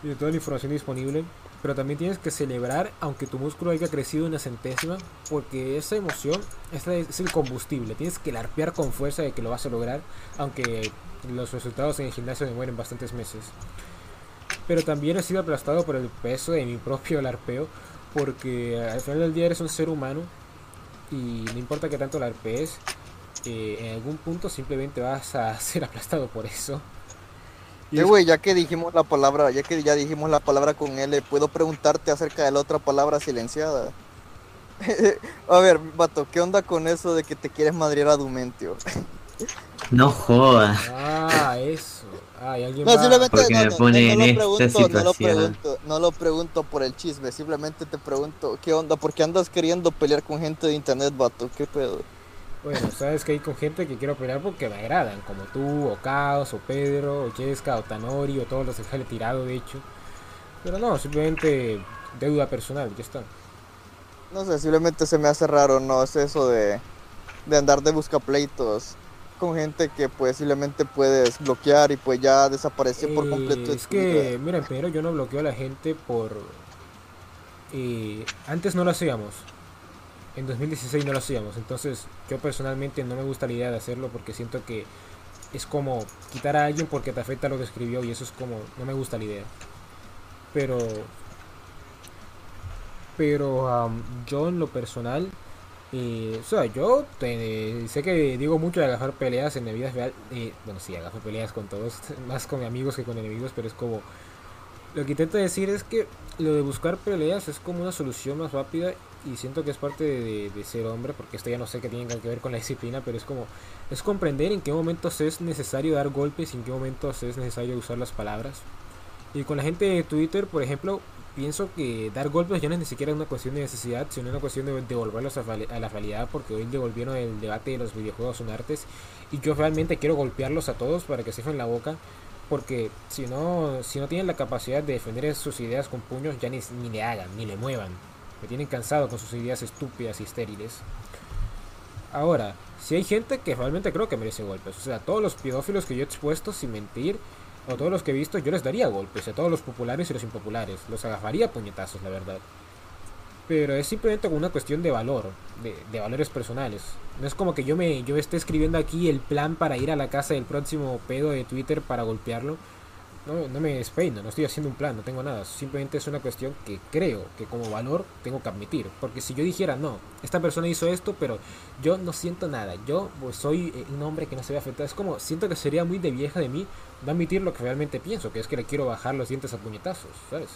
y de toda la información disponible, pero también tienes que celebrar, aunque tu músculo haya crecido una centésima, porque esa emoción es, el combustible. Tienes que larpear con fuerza de que lo vas a lograr, aunque los resultados en el gimnasio demueren bastantes meses. Pero también he sido aplastado por el peso de mi propio larpeo, porque al final del día eres un ser humano y no importa que tanto larpees, eh, en algún punto simplemente vas a ser aplastado por eso. Y Eh, güey, ya que dijimos la palabra, ya que ya dijimos la palabra con L, ¿puedo preguntarte acerca de la otra palabra silenciada? a ver, vato, ¿qué onda con eso de que te quieres madrear a Dumentio? No jodas. Ah, eso. Ah, y alguien No, simplemente Porque no, me no, pone no en lo esta pregunto, no lo situación. pregunto, no lo pregunto por el chisme, simplemente te pregunto, ¿qué onda? ¿Por qué andas queriendo pelear con gente de internet, vato? ¿Qué pedo? Bueno, sabes que hay con gente que quiero pelear porque me agradan, como tú, o Caos, o Pedro, o Cheska, o Tanori, o todos los que he tirado, de hecho. Pero no, simplemente deuda personal, ya está. No sé, simplemente se me hace raro, ¿no? Es eso de, de andar de buscapleitos con gente que pues simplemente puedes bloquear y pues ya desaparecer por Eh, completo. de es que, miren, primero yo no bloqueo a la gente por... eh, antes no lo hacíamos. En 2016 no lo hacíamos. Entonces yo personalmente no me gusta la idea de hacerlo porque siento que es como quitar a alguien porque te afecta lo que escribió y eso es como... No me gusta la idea. Pero... Pero am, yo en lo personal Y, o sea, yo te- sé que digo mucho de agafar peleas en mi vida real. eh, bueno, sí, agafo peleas con todos, más con amigos que con enemigos, pero es como. Lo que intento decir es que lo de buscar peleas es como una solución más rápida y siento que es parte de, de- ser hombre, porque esto ya no sé qué tiene que ver con la disciplina, pero es como. Es comprender en qué momentos es necesario dar golpes y en qué momentos es necesario usar las palabras. Y con la gente de Twitter, por ejemplo, pienso que dar golpes ya no es ni siquiera una cuestión de necesidad, sino una cuestión de devolverlos a, a la realidad, porque hoy devolvieron el debate de los videojuegos son artes, y yo realmente quiero golpearlos a todos para que se en la boca, porque si no, si no tienen la capacidad de defender sus ideas con puños, ya ni, ni le hagan, ni le muevan. Me tienen cansado con sus ideas estúpidas y estériles. Ahora, si hay gente que realmente creo que merece golpes, o sea, todos los pedófilos que yo he expuesto sin mentir, o todos los que he visto, yo les daría golpes, a todos los populares y los impopulares, los agafaría a puñetazos, la verdad. Pero es simplemente una cuestión de valor, de, de valores personales. No es como que yo me yo esté escribiendo aquí el plan para ir a la casa del próximo pedo de Twitter para golpearlo. No, no me despeino, no estoy haciendo un plan, no tengo nada. Simplemente es una cuestión que creo que como valor tengo que admitir. Porque si yo dijera, no, esta persona hizo esto, pero yo no siento nada. Yo soy eh, un hombre que no se ve afectado. Es como, siento que sería muy de vieja de mí no admitir lo que realmente pienso, que es que le quiero bajar los dientes a puñetazos, ¿sabes?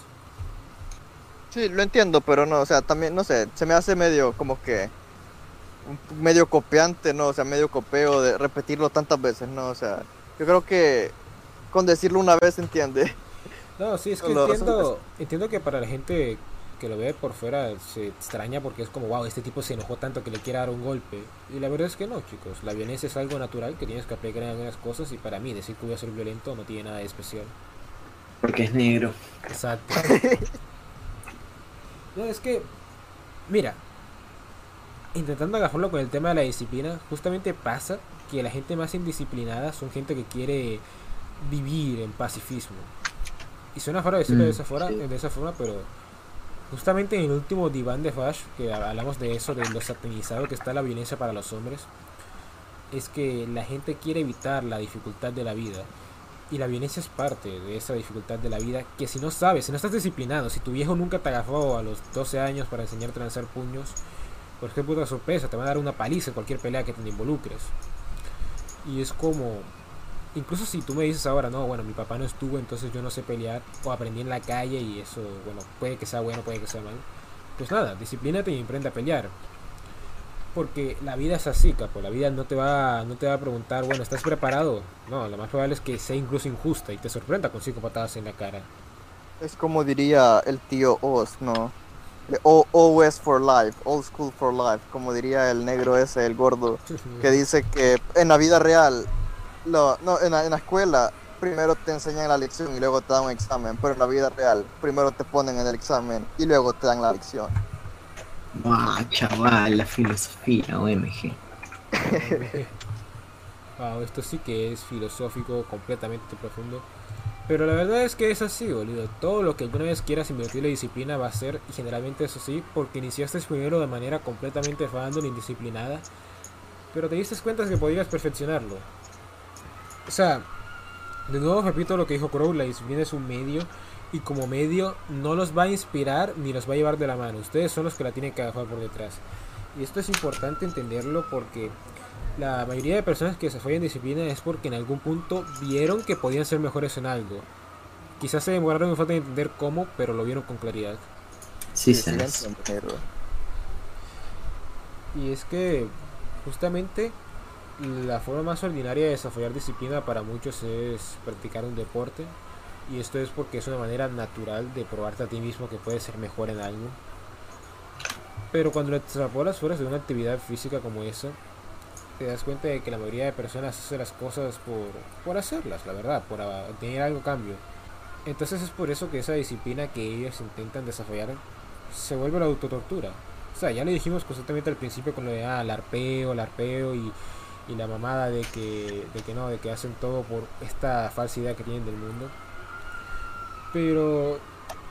Sí, lo entiendo, pero no, o sea, también, no sé, se me hace medio como que medio copiante, ¿no? O sea, medio copeo de repetirlo tantas veces, ¿no? O sea, yo creo que con decirlo una vez entiende. No, sí, es que entiendo, entiendo que para la gente que lo ve por fuera se extraña porque es como, wow, este tipo se enojó tanto que le quiere dar un golpe. Y la verdad es que no, chicos. La violencia es algo natural que tienes que aplicar en algunas cosas y para mí decir que voy a ser violento no tiene nada de especial. Porque es negro. Exacto. No, es que, mira, intentando agarrarlo con el tema de la disciplina, justamente pasa que la gente más indisciplinada son gente que quiere vivir en pacifismo. Y suena raro decirlo de, Mm, esa forma, sí. de esa forma, pero justamente en el último diván de Flash, que hablamos de eso, de lo satanizado que está la violencia para los hombres, es que la gente quiere evitar la dificultad de la vida. Y la violencia es parte de esa dificultad de la vida que si no sabes, si no estás disciplinado, si tu viejo nunca te agarró a los 12 años para enseñarte a lanzar puños, pues qué puta sorpresa, te van a dar una paliza en cualquier pelea que te involucres. Y es como, incluso si tú me dices ahora, no, bueno, mi papá no estuvo, entonces yo no sé pelear, o aprendí en la calle y eso, bueno, puede que sea bueno, puede que sea mal. Pues nada, disciplínate y aprende a pelear. Porque la vida es así, capo. La vida no te va, no te va a preguntar, bueno, ¿estás preparado? No, lo más probable es que sea incluso injusta y te sorprenda con cinco patadas en la cara. Es como diría el tío Oz, ¿no? O- OS for life, old school for life, como diría el negro ese, el gordo, que dice que en la vida real, lo- no, en la, en la escuela, primero te enseñan la lección y luego te dan un examen, pero en la vida real, primero te ponen en el examen y luego te dan la lección. ¡Wow, chaval! La filosofía, OMG. Wow, esto sí que es filosófico, completamente profundo. Pero la verdad es que es así, boludo. Todo lo que alguna vez quieras invertir la disciplina va a ser, y generalmente eso sí, porque iniciaste primero de manera completamente random, indisciplinada. Pero te diste cuenta que podías perfeccionarlo. O sea, de nuevo repito lo que dijo Crow, la disciplina es un medio. Y como medio no los va a inspirar ni los va a llevar de la mano. Ustedes son los que la tienen que agarrar por detrás. Y esto es importante entenderlo porque la mayoría de personas que se fallan disciplina es porque en algún punto vieron que podían ser mejores en algo. Quizás se demoraron en falta de entender cómo, pero lo vieron con claridad. Sí, Sí. Y es que justamente la forma más ordinaria de desarrollar disciplina para muchos es practicar un deporte. Y esto es porque es una manera natural de probarte a ti mismo que puedes ser mejor en algo. Pero cuando extrapolas fuera de una actividad física como esa, te das cuenta de que la mayoría de personas hace las cosas por, por hacerlas, la verdad, por obtener algo cambio. Entonces es por eso que esa disciplina que ellos intentan desarrollar se vuelve la autotortura. O sea, ya le dijimos constantemente al principio con lo de ah, el arpeo, el arpeo y, y la mamada de que, de que no, de que hacen todo por esta falsa idea que tienen del mundo. Pero,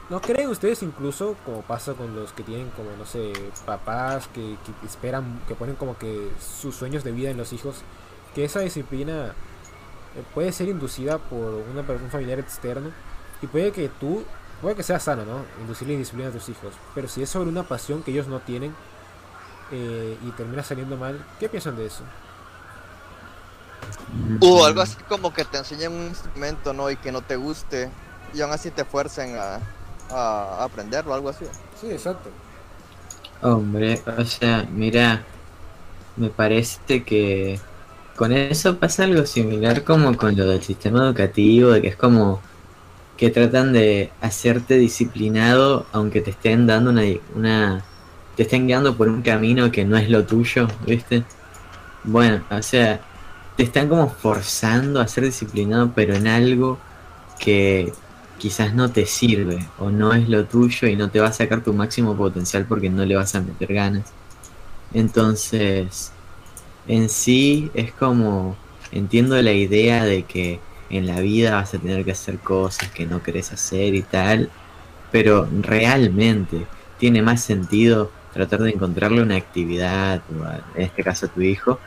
¿no creen ustedes incluso, como pasa con los que tienen como, no sé, papás que, esperan, que ponen como que sus sueños de vida en los hijos, que esa disciplina eh, puede ser inducida por una, un familiar externo y puede que tú, puede que sea sano, ¿no? Inducirle disciplina a tus hijos, pero si es sobre una pasión que ellos no tienen, eh, y termina saliendo mal. ¿Qué piensan de eso? O algo así como que te enseñen un instrumento, ¿no? Y que no te guste y aún así te fuercen a, a aprenderlo, algo así. Sí, exacto. Hombre, o sea, mira, me parece que con eso pasa algo similar como con lo del sistema educativo, de que es como que tratan de hacerte disciplinado aunque te estén dando una, una te estén guiando por un camino que no es lo tuyo, ¿viste? Bueno, o sea, te están como forzando a ser disciplinado, pero en algo que quizás no te sirve o no es lo tuyo y no te va a sacar tu máximo potencial porque no le vas a meter ganas. Entonces, en sí es como, entiendo la idea de que en la vida vas a tener que hacer cosas que no querés hacer y tal, pero realmente tiene más sentido tratar de encontrarle una actividad, en este caso a tu hijo,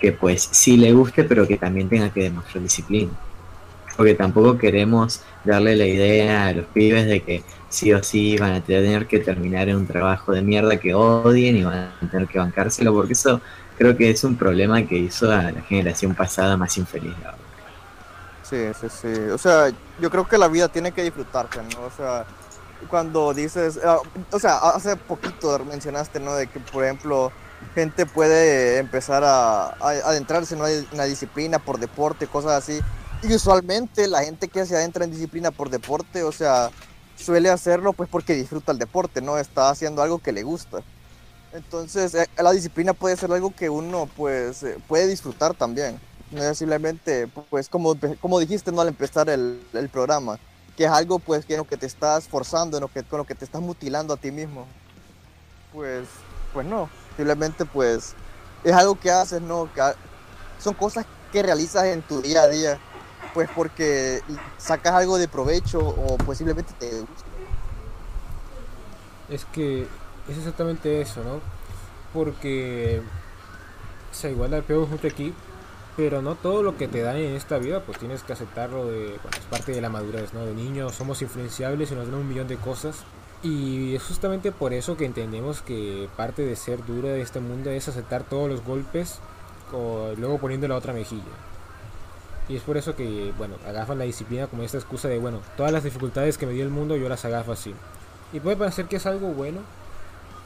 que pues sí le guste, pero que también tenga que demostrar disciplina. Porque tampoco queremos darle la idea a los pibes de que sí o sí van a tener que terminar en un trabajo de mierda que odien y van a tener que bancárselo, porque eso creo que es un problema que hizo a la generación pasada más infeliz. Sí, sí, sí. O sea, yo creo que la vida tiene que disfrutarse, ¿no? O sea, cuando dices, ah, o sea, hace poquito mencionaste, ¿no? De que, por ejemplo, gente puede empezar a, adentrarse en una, disciplina por deporte, cosas así. Y usualmente la gente que se adentra en disciplina por deporte, o sea, suele hacerlo pues porque disfruta el deporte, ¿no? Está haciendo algo que le gusta. Entonces, eh, la disciplina puede ser algo que uno pues eh, puede disfrutar también. No es simplemente, pues como, como dijiste no al empezar el, programa, que es algo pues que, en lo que te estás forzando, en lo que, con lo que te estás mutilando a ti mismo. Pues, pues no, simplemente pues es algo que haces, ¿no? son cosas que realizas en tu día a día, pues porque sacas algo de provecho o pues simplemente te gusta. Es que es exactamente eso, ¿no? Porque, o sea, igual la pego mucho aquí, pero no todo lo que te dan en esta vida, pues tienes que aceptarlo de, bueno, es parte de la madurez, ¿no? De niños somos influenciables y nos dan un millón de cosas. Y es justamente por eso que entendemos que parte de ser duro de este mundo es aceptar todos los golpes o luego poniendo la otra mejilla. Y es por eso que, bueno, agafan la disciplina como esta excusa de, bueno, todas las dificultades que me dio el mundo yo las agafo así. Y puede parecer que es algo bueno,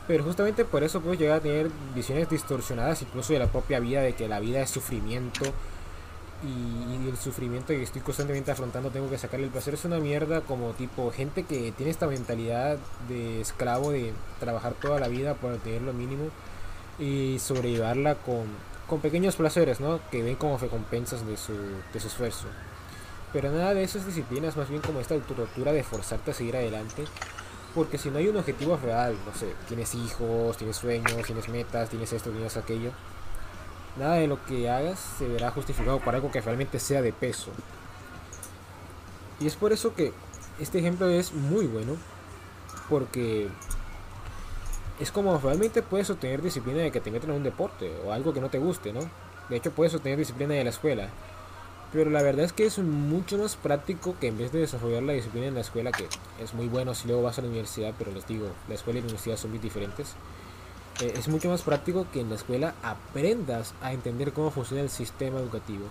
pero justamente por eso puedes llegar a tener visiones distorsionadas incluso de la propia vida, de que la vida es sufrimiento y, el sufrimiento que estoy constantemente afrontando tengo que sacarle el placer. Es una mierda como tipo gente que tiene esta mentalidad de esclavo de trabajar toda la vida por obtener lo mínimo y sobrellevarla con, con pequeños placeres, ¿no? Que ven como recompensas de su, de su esfuerzo. Pero nada de esas disciplinas, más bien como esta tortura de forzarte a seguir adelante porque si no hay un objetivo real, no sé, tienes hijos, tienes sueños, tienes metas, tienes esto, tienes aquello, nada de lo que hagas se verá justificado por algo que realmente sea de peso. Y es por eso que este ejemplo es muy bueno, porque es como realmente puedes obtener disciplina de que te metan en un deporte o algo que no te guste, ¿no? De hecho puedes obtener disciplina de la escuela, pero la verdad es que es mucho más práctico que en vez de desarrollar la disciplina en la escuela, que es muy bueno si luego vas a la universidad, pero les digo, la escuela y la universidad son muy diferentes. Eh, es mucho más práctico que en la escuela aprendas a entender cómo funciona el sistema educativo.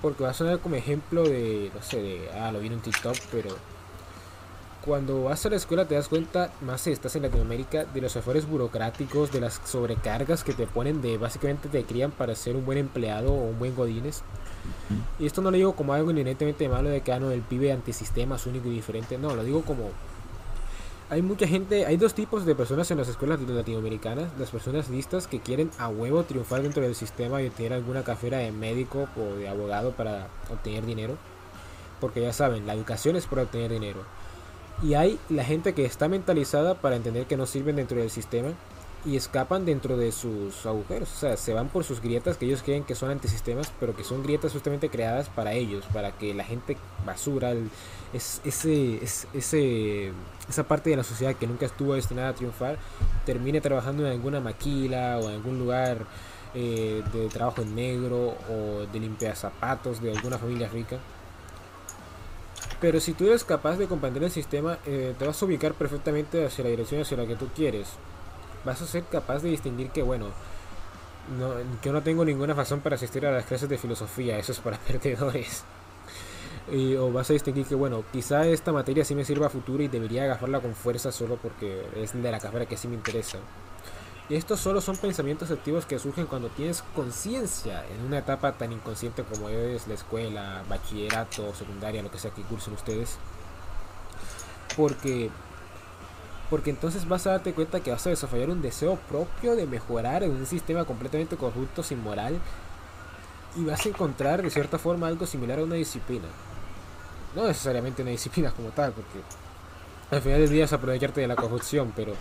Porque va a sonar como ejemplo de, no sé, de, ah, lo vi en TikTok, pero cuando vas a la escuela te das cuenta, más si estás en Latinoamérica, de los errores burocráticos, de las sobrecargas que te ponen, de básicamente te crían para ser un buen empleado o un buen godines. Y esto no lo digo como algo inherentemente malo de que ah, no, el pibe antisistema es único y diferente. No, lo digo como hay mucha gente, hay dos tipos de personas en las escuelas latinoamericanas, las personas listas que quieren a huevo triunfar dentro del sistema y obtener alguna cafera de médico o de abogado para obtener dinero, porque ya saben, la educación es para obtener dinero. Y hay la gente que está mentalizada para entender que no sirven dentro del sistema y escapan dentro de sus agujeros. O sea, se van por sus grietas que ellos creen que son antisistemas, pero que son grietas justamente creadas para ellos, para que la gente basura, es, ese, ese, esa parte de la sociedad que nunca estuvo destinada a triunfar, termine trabajando en alguna maquila o en algún lugar eh, de trabajo en negro o de limpiar zapatos de alguna familia rica. Pero si tú eres capaz de comprender el sistema, eh, te vas a ubicar perfectamente hacia la dirección hacia la que tú quieres. Vas a ser capaz de distinguir que, bueno, no, yo no tengo ninguna razón para asistir a las clases de filosofía, eso es para perdedores. O vas a distinguir que, bueno, quizá esta materia sí me sirva a futuro y debería agarrarla con fuerza solo porque es de la carrera que sí me interesa. Y estos solo son pensamientos activos que surgen cuando tienes conciencia en una etapa tan inconsciente como es la escuela, bachillerato, secundaria, lo que sea que cursen ustedes. Porque porque entonces vas a darte cuenta que vas a desarrollar un deseo propio de mejorar en un sistema completamente corrupto, sin moral, y vas a encontrar de cierta forma algo similar a una disciplina. No necesariamente una disciplina como tal, porque al final del día es aprovecharte de la corrupción, pero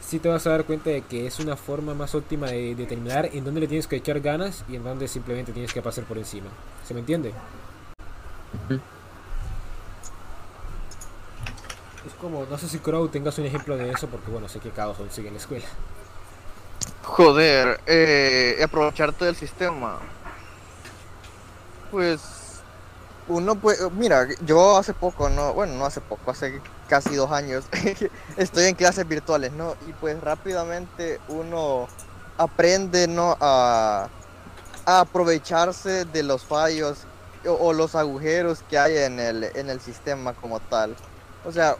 sí te vas a dar cuenta de que es una forma más óptima de determinar en dónde le tienes que echar ganas y en dónde simplemente tienes que pasar por encima. ¿Se me entiende? Es como, no sé si Crow tengas un ejemplo de eso, porque bueno, sé que uno sigue en la escuela. Joder, eh, aprovecharte del sistema. Pues uno puede, mira, yo hace poco, no, bueno, no hace poco, hace casi dos años, estoy en clases virtuales, ¿no? Y pues rápidamente uno aprende, ¿no? A, a aprovecharse de los fallos o, o, los agujeros que hay en el, en el sistema como tal. O sea,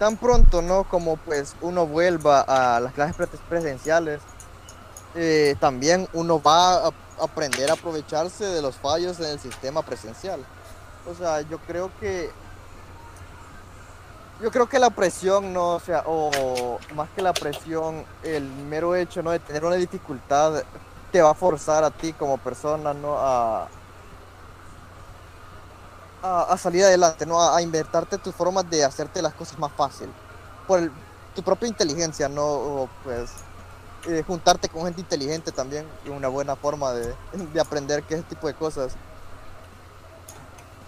tan pronto, ¿no? Como pues uno vuelva a las clases presenciales, eh, también uno va a aprender a aprovecharse de los fallos en el sistema presencial. O sea, yo creo que yo creo que la presión, no, o sea, o más que la presión, el mero hecho, ¿no? De tener una dificultad te va a forzar a ti como persona, ¿no? A, a, salir adelante, ¿no? A, a, inventarte tus formas de hacerte las cosas más fácil. Por el, tu propia inteligencia, ¿no? O, pues eh, juntarte con gente inteligente también es una buena forma de, de aprender que ese tipo de cosas.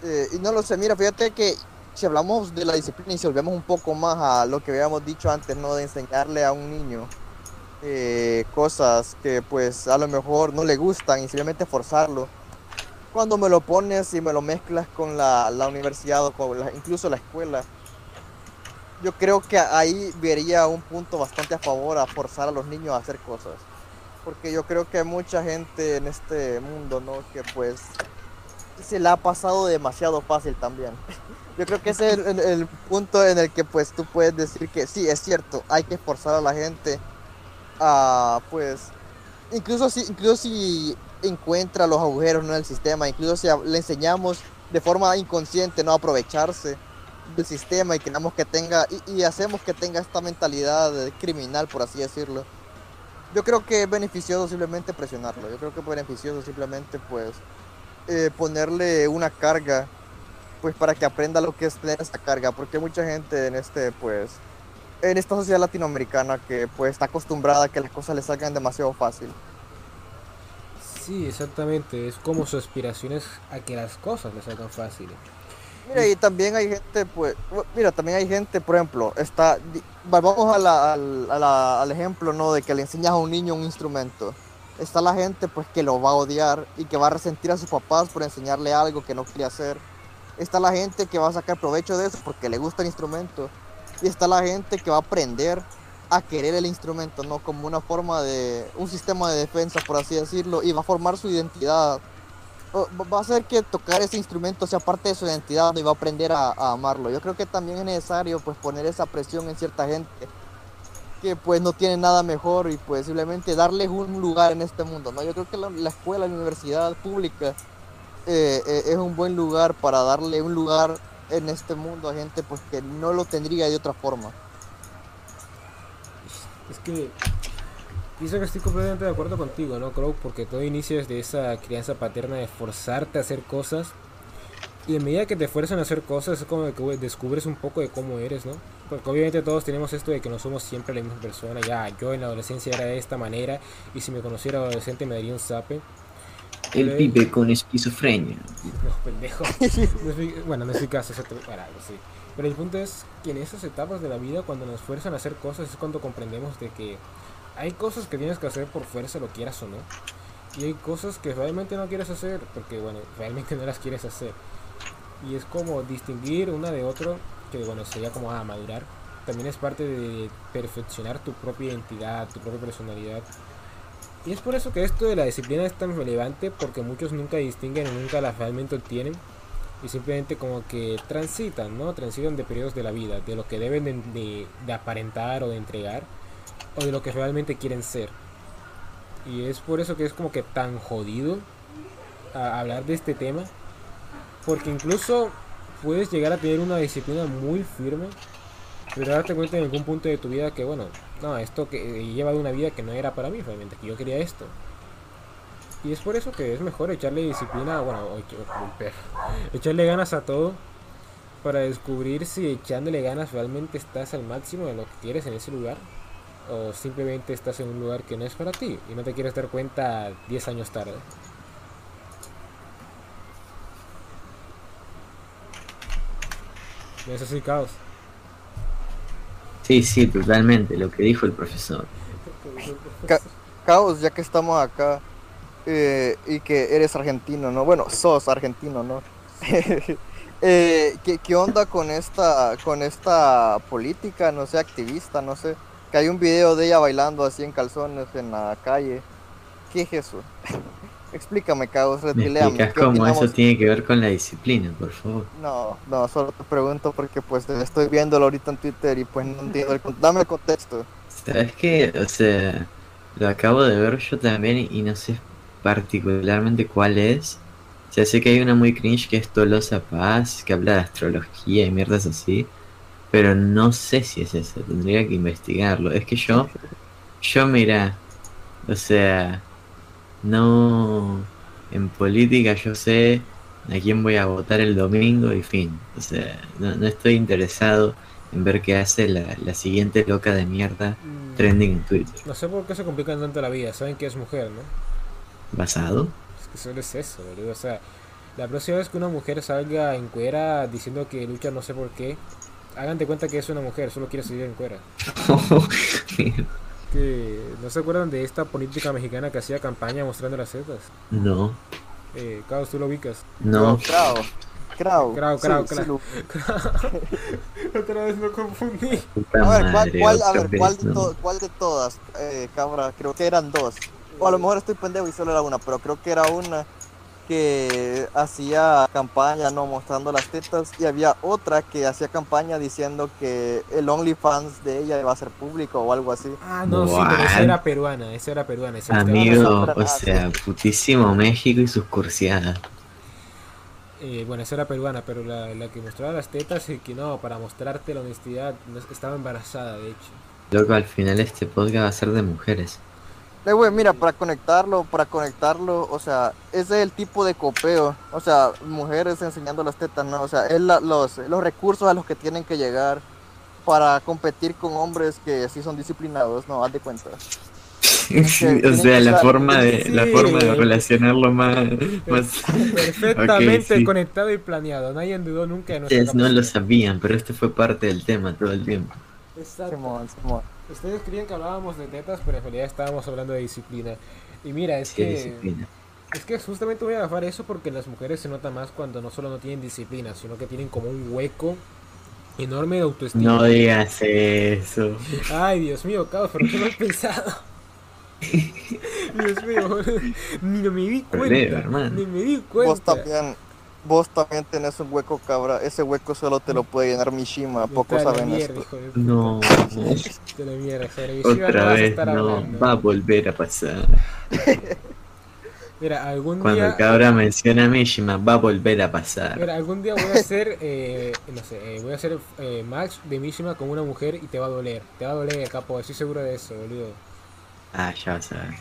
Eh, y no lo sé, mira, fíjate que si hablamos de la disciplina y si volvemos un poco más a lo que habíamos dicho antes, ¿no? De enseñarle a un niño eh, cosas que pues a lo mejor no le gustan y simplemente forzarlo. Cuando me lo pones y me lo mezclas con la, la universidad o con la, incluso la escuela, yo creo que ahí vería un punto bastante a favor a forzar a los niños a hacer cosas. Porque yo creo que hay mucha gente en este mundo, ¿no? Que pues se la ha pasado demasiado fácil también. Yo creo que ese es el, punto en el que pues tú puedes decir que sí, es cierto, hay que forzar a la gente a pues, incluso si, incluso si encuentra los agujeros en el sistema, incluso si le enseñamos de forma inconsciente no aprovecharse del sistema y queremos que tenga y, hacemos que tenga esta mentalidad criminal por así decirlo yo creo que es beneficioso simplemente presionarlo. Yo creo que es beneficioso simplemente pues eh, ponerle una carga pues para que aprenda lo que es tener esa carga. Porque mucha gente en este pues en esta sociedad latinoamericana que pues está acostumbrada a que las cosas le salgan demasiado fácil Sí, exactamente. Es como su aspiración es a que las cosas le salgan fáciles. Mira, y también hay gente, pues, mira, también hay gente, por ejemplo, está, vamos a la, a la, al ejemplo, ¿no? De que le enseñas a un niño un instrumento. Está la gente, pues, que lo va a odiar y que va a resentir a sus papás por enseñarle algo que no quiere hacer. Está la gente que va a sacar provecho de eso porque le gusta el instrumento. Y está la gente que va a aprender a querer el instrumento, ¿no? Como una forma de, un sistema de defensa, por así decirlo, y va a formar su identidad. Va a hacer que tocar ese instrumento sea parte de su identidad y va a aprender a, amarlo. Yo creo que también es necesario pues poner esa presión en cierta gente que pues no tiene nada mejor y pues simplemente darles un lugar en este mundo, ¿no? Yo creo que la, la escuela, la universidad pública eh, eh, es un buen lugar para darle un lugar en este mundo a gente pues que no lo tendría de otra forma. Es que pienso que estoy completamente de acuerdo contigo, ¿no, Crow? Porque todo inicia desde esa crianza paterna de forzarte a hacer cosas. Y en medida que te fuerzan a hacer cosas, es como que descubres un poco de cómo eres, ¿no? Porque obviamente todos tenemos esto de que no somos siempre la misma persona. Ya, yo en la adolescencia era de esta manera, y si me conociera adolescente me daría un zape. Él vive con esquizofrenia. No, pendejo. No bueno, no es mi caso, eso te... para algo, sí. Pero el punto es que en esas etapas de la vida, cuando nos fuerzan a hacer cosas, es cuando comprendemos de que hay cosas que tienes que hacer por fuerza, lo quieras o no. Y hay cosas que realmente no quieres hacer, porque bueno, realmente no las quieres hacer. Y es como distinguir una de otro, que bueno, sería como a madurar. también es parte de perfeccionar tu propia identidad, tu propia personalidad. Y es por eso que esto de la disciplina es tan relevante porque muchos nunca distinguen o nunca la realmente obtienen y simplemente como que transitan, ¿no? Transitan de periodos de la vida, de lo que deben de, de, aparentar o de entregar o de lo que realmente quieren ser. Y es por eso que es como que tan jodido hablar de este tema porque incluso puedes llegar a tener una disciplina muy firme pero darte cuenta en algún punto de tu vida que, bueno, no, esto que he llevado una vida que no era para mí realmente, que yo quería esto. Y es por eso que es mejor echarle disciplina, bueno, echarle ganas a todo para descubrir si echándole ganas realmente estás al máximo de lo que quieres en ese lugar o simplemente estás en un lugar que no es para ti y no te quieres dar cuenta 10 años tarde. ¿No es así, caos? Sí, sí, totalmente, lo que dijo el profesor. Caos, ya que estamos acá eh, y que eres argentino, ¿no? Bueno, sos argentino, ¿no? eh, ¿qué, ¿qué, onda con esta, con esta política, no sé, activista, no sé? Que hay un video de ella bailando así en calzones en la calle. ¿Qué es eso? Explícame, Caos, ¿Me explicas cómo eso tiene que ver con la disciplina, por favor? No, no, solo te pregunto porque pues estoy viéndolo ahorita en Twitter y pues no entiendo el Dame el contexto. ¿Sabes qué? O sea, lo acabo de ver yo también y no sé particularmente cuál es. O sea, sé que hay una muy cringe que es Tolosa Paz, que habla de astrología y mierdas así. Pero no sé si es eso, tendría que investigarlo. Es que yo, yo mira, o sea, no en política yo sé a quién voy a votar el domingo y fin. O sea, no, estoy interesado en ver qué hace la, siguiente loca de mierda mm. trending en Twitter. No sé por qué se complican tanto la vida, saben que es mujer, ¿no? ¿Basado? Es que solo es eso, boludo. O sea, la próxima vez que una mujer salga en cuera diciendo que lucha no sé por qué, hagan de cuenta que es una mujer, solo quiere salir en cuera. que no se acuerdan de esta política mexicana que hacía campaña mostrando las setas. No. Eh, Carlos, tú lo ubicas. No. Crao. Crao. Crao, crao, crao. Otra vez me confundí. a ver, ¿cuál, cuál, a ver, ¿cuál, de, to cuál de todas, eh, cabra? Creo que eran dos. O a lo mejor estoy pendejo y solo era una, pero creo que era una que hacía campaña, no mostrando las tetas, y había otra que hacía campaña diciendo que el OnlyFans de ella iba a ser público o algo así. Ah, no, sí, pero esa era peruana, esa era peruana. Esa Amigo, o sea, putísimo México y sus cursiadas. Eh, bueno, esa era peruana, pero la, la, que mostraba las tetas y que no, para mostrarte la honestidad, estaba embarazada, de hecho. Loco, al final este podcast va a ser de mujeres. Eh, güey, mira, para conectarlo, para conectarlo, o sea, ese es el tipo de copeo, o sea, mujeres enseñando las tetas, ¿no? O sea, es los, los recursos a los que tienen que llegar para competir con hombres que sí son disciplinados, ¿no? Haz de cuenta. o sea, la forma de la forma de relacionarlo más, perfectamente conectado y planeado. Nadie dudó nunca de nuestra No lo sabían, pero este fue parte del tema todo el tiempo. Exacto. Ustedes creían que hablábamos de tetas, pero en realidad estábamos hablando de disciplina. Y mira, es que. Es que justamente voy a agarrar eso porque las mujeres se nota más cuando no solo no tienen disciplina, sino que tienen como un hueco enorme de autoestima. No digas eso. Ay, Dios mío, cabrón, pero qué lo he pensado. Dios mío, ni me di cuenta. ni me di cuenta. Vos también, Vos también tenés un hueco, cabra. Ese hueco solo te lo puede llenar Mishima. Pocos saben mierda, esto. No. la mierda, Otra vez no. Va a volver a pasar. Mira, algún Cuando día. el cabra menciona a Mishima, va a volver a pasar. Mira, algún día voy a hacer. Eh, no sé, eh, voy a hacer eh, match de Mishima con una mujer y te va a doler. Te va a doler, capo. Estoy seguro de eso, boludo. Ah, ya vas a ver.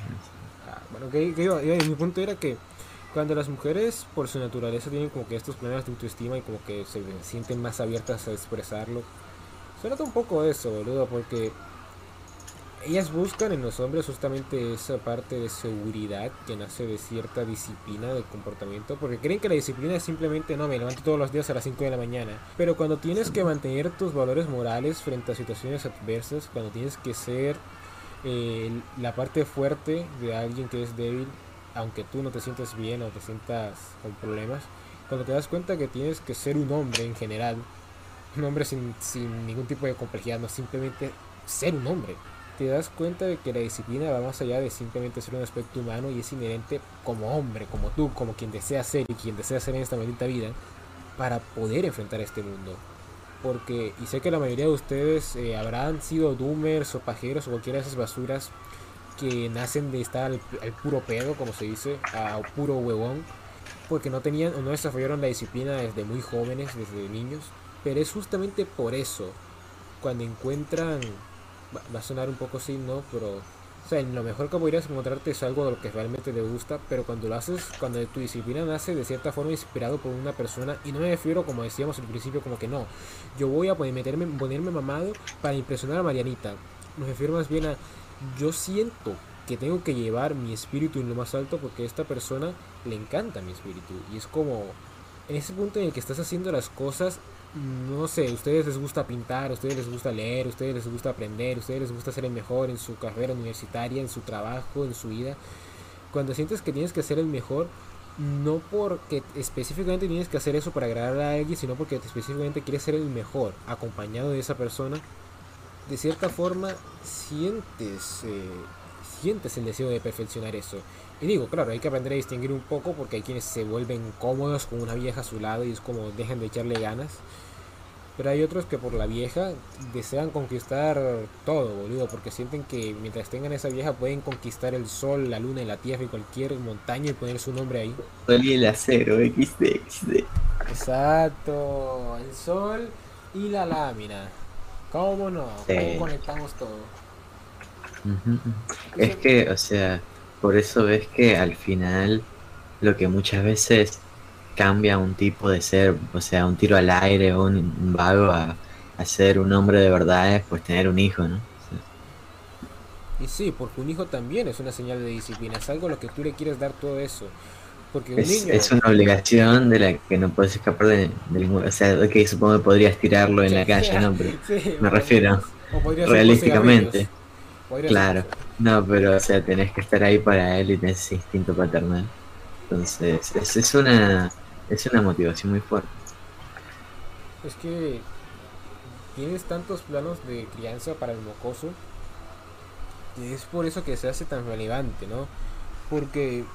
Ah, bueno, que, que iba, mi punto era que cuando las mujeres por su naturaleza tienen como que estos problemas de autoestima y como que se sienten más abiertas a expresarlo, se nota un poco eso, boludo, porque ellas buscan en los hombres justamente esa parte de seguridad que nace de cierta disciplina de comportamiento, porque creen que la disciplina es simplemente, no, me levanto todos los días a las 5 de la mañana, pero cuando tienes que mantener tus valores morales frente a situaciones adversas, cuando tienes que ser eh, la parte fuerte de alguien que es débil, aunque tú no te sientas bien o te sientas con problemas, cuando te das cuenta que tienes que ser un hombre en general un hombre sin, sin ningún tipo de complejidad, no simplemente ser un hombre. Te das cuenta de que la disciplina va más allá de simplemente ser un aspecto humano y es inherente como hombre, como tú, como quien desea ser y quien desea ser en esta maldita vida, para poder enfrentar este mundo. Porque, y sé que la mayoría de ustedes eh, habrán sido doomers o pajeros o cualquiera de esas basuras que nacen de estar al, al puro pedo, como se dice, a puro huevón, porque no tenían o no desarrollaron la disciplina desde muy jóvenes, desde niños. Pero es justamente por eso, cuando encuentran, va, a sonar un poco así, ¿no? Pero, o sea, lo mejor que podrías encontrarte es algo de lo que realmente te gusta, pero cuando lo haces, cuando tu disciplina nace de cierta forma inspirado por una persona, y no me refiero, como decíamos al principio, como que no, yo voy a poner- meterme, ponerme mamado para impresionar a Marianita. Me refiero más bien a, yo siento que tengo que llevar mi espíritu en lo más alto porque a esta persona le encanta mi espíritu. Y es como, en ese punto en el que estás haciendo las cosas, no sé, a ustedes les gusta pintar, a ustedes les gusta leer, a ustedes les gusta aprender, a ustedes les gusta ser el mejor en su carrera universitaria, en su trabajo, en su vida. Cuando sientes que tienes que ser el mejor, no porque específicamente tienes que hacer eso para agradar a alguien, sino porque específicamente quieres ser el mejor, acompañado de esa persona, de cierta forma sientes, eh, sientes el deseo de perfeccionar eso. Y digo, claro, hay que aprender a distinguir un poco porque hay quienes se vuelven cómodos con una vieja a su lado y es como dejan de echarle ganas. Pero hay otros que por la vieja desean conquistar todo, boludo, porque sienten que mientras tengan esa vieja pueden conquistar el sol, la luna y la tierra y cualquier montaña y poner su nombre ahí. Sol y el acero, XD, XD. Exacto, el sol y la lámina. ¿Cómo no? Sí. ¿Cómo conectamos todo? Es que, o sea, por eso ves que al final lo que muchas veces cambia un tipo de ser, o sea, un tiro al aire o un, un vago a, a ser un hombre de verdad es pues tener un hijo, ¿no? Y sí, porque un hijo también es una señal de disciplina, es algo a lo que tú le quieres dar todo eso. Porque un es, niño... es una obligación de la que no puedes escapar de, de ningún- O sea, ok, supongo que podrías tirarlo en la calle, ¿no? Pero Sí, me refiero realísticamente. Claro, no, pero o sea, tenés que estar ahí para él y tenés ese instinto paternal. Entonces, es, es una es una motivación muy fuerte. Es que tienes tantos planos de crianza para el mocoso que es por eso que se hace tan relevante, ¿no? Porque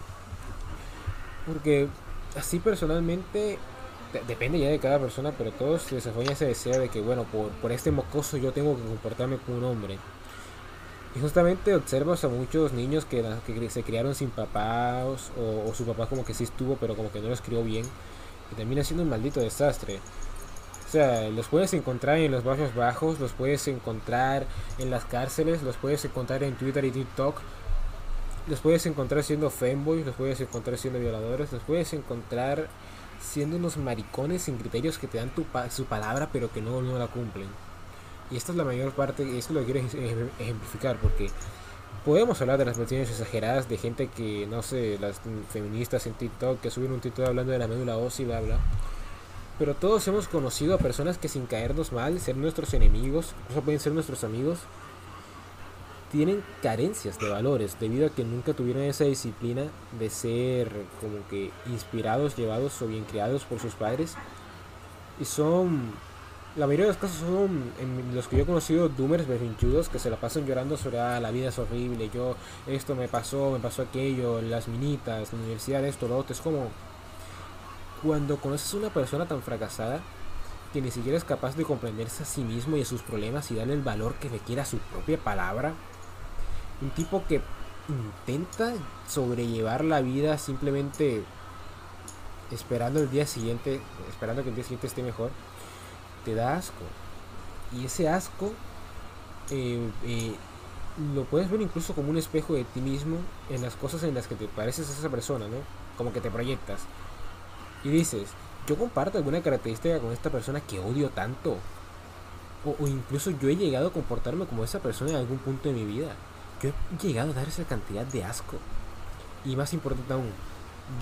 porque así personalmente de- depende ya de cada persona, pero todos desarrollan ese deseo de que bueno, por, por este mocoso yo tengo que comportarme como un hombre. Y justamente observas a muchos niños que, se criaron sin papás o, o su papá como que sí estuvo, pero como que no los crió bien. Y termina siendo un maldito desastre. O sea, los puedes encontrar en los barrios bajos, los puedes encontrar en las cárceles, los puedes encontrar en Twitter y TikTok, los puedes encontrar siendo femboys, los puedes encontrar siendo violadores, los puedes encontrar siendo unos maricones sin criterios que te dan tu pa- su palabra pero que no, no la cumplen. Y esta es la mayor parte, y esto lo quiero ej- ej- ejemplificar porque podemos hablar de las versiones exageradas de gente que, no sé, las feministas en TikTok que suben un título hablando de la médula ósea y bla bla. Pero todos hemos conocido a personas que sin caernos mal, ser nuestros enemigos, incluso pueden ser nuestros amigos, tienen carencias de valores debido a que nunca tuvieron esa disciplina de ser como que inspirados, llevados o bien criados por sus padres. Y son, la mayoría de los casos son en los que yo he conocido doomers berrinchudos que se la pasan llorando sobre ah, la vida es horrible, yo esto me pasó, me pasó aquello, las minitas, la universidad, esto, lo otro. Es como cuando conoces a una persona tan fracasada que ni siquiera es capaz de comprenderse a sí mismo y a sus problemas y darle el valor que requiere a su propia palabra. Un tipo que intenta sobrellevar la vida simplemente esperando el día siguiente, esperando que el día siguiente esté mejor, te da asco. Y ese asco eh, eh, lo puedes ver incluso como un espejo de ti mismo en las cosas en las que te pareces a esa persona, ¿no? Como que te proyectas. Y dices, yo comparto alguna característica con esta persona que odio tanto. O, o incluso yo he llegado a comportarme como esa persona en algún punto de mi vida. Yo he llegado a dar esa cantidad de asco. Y más importante aún,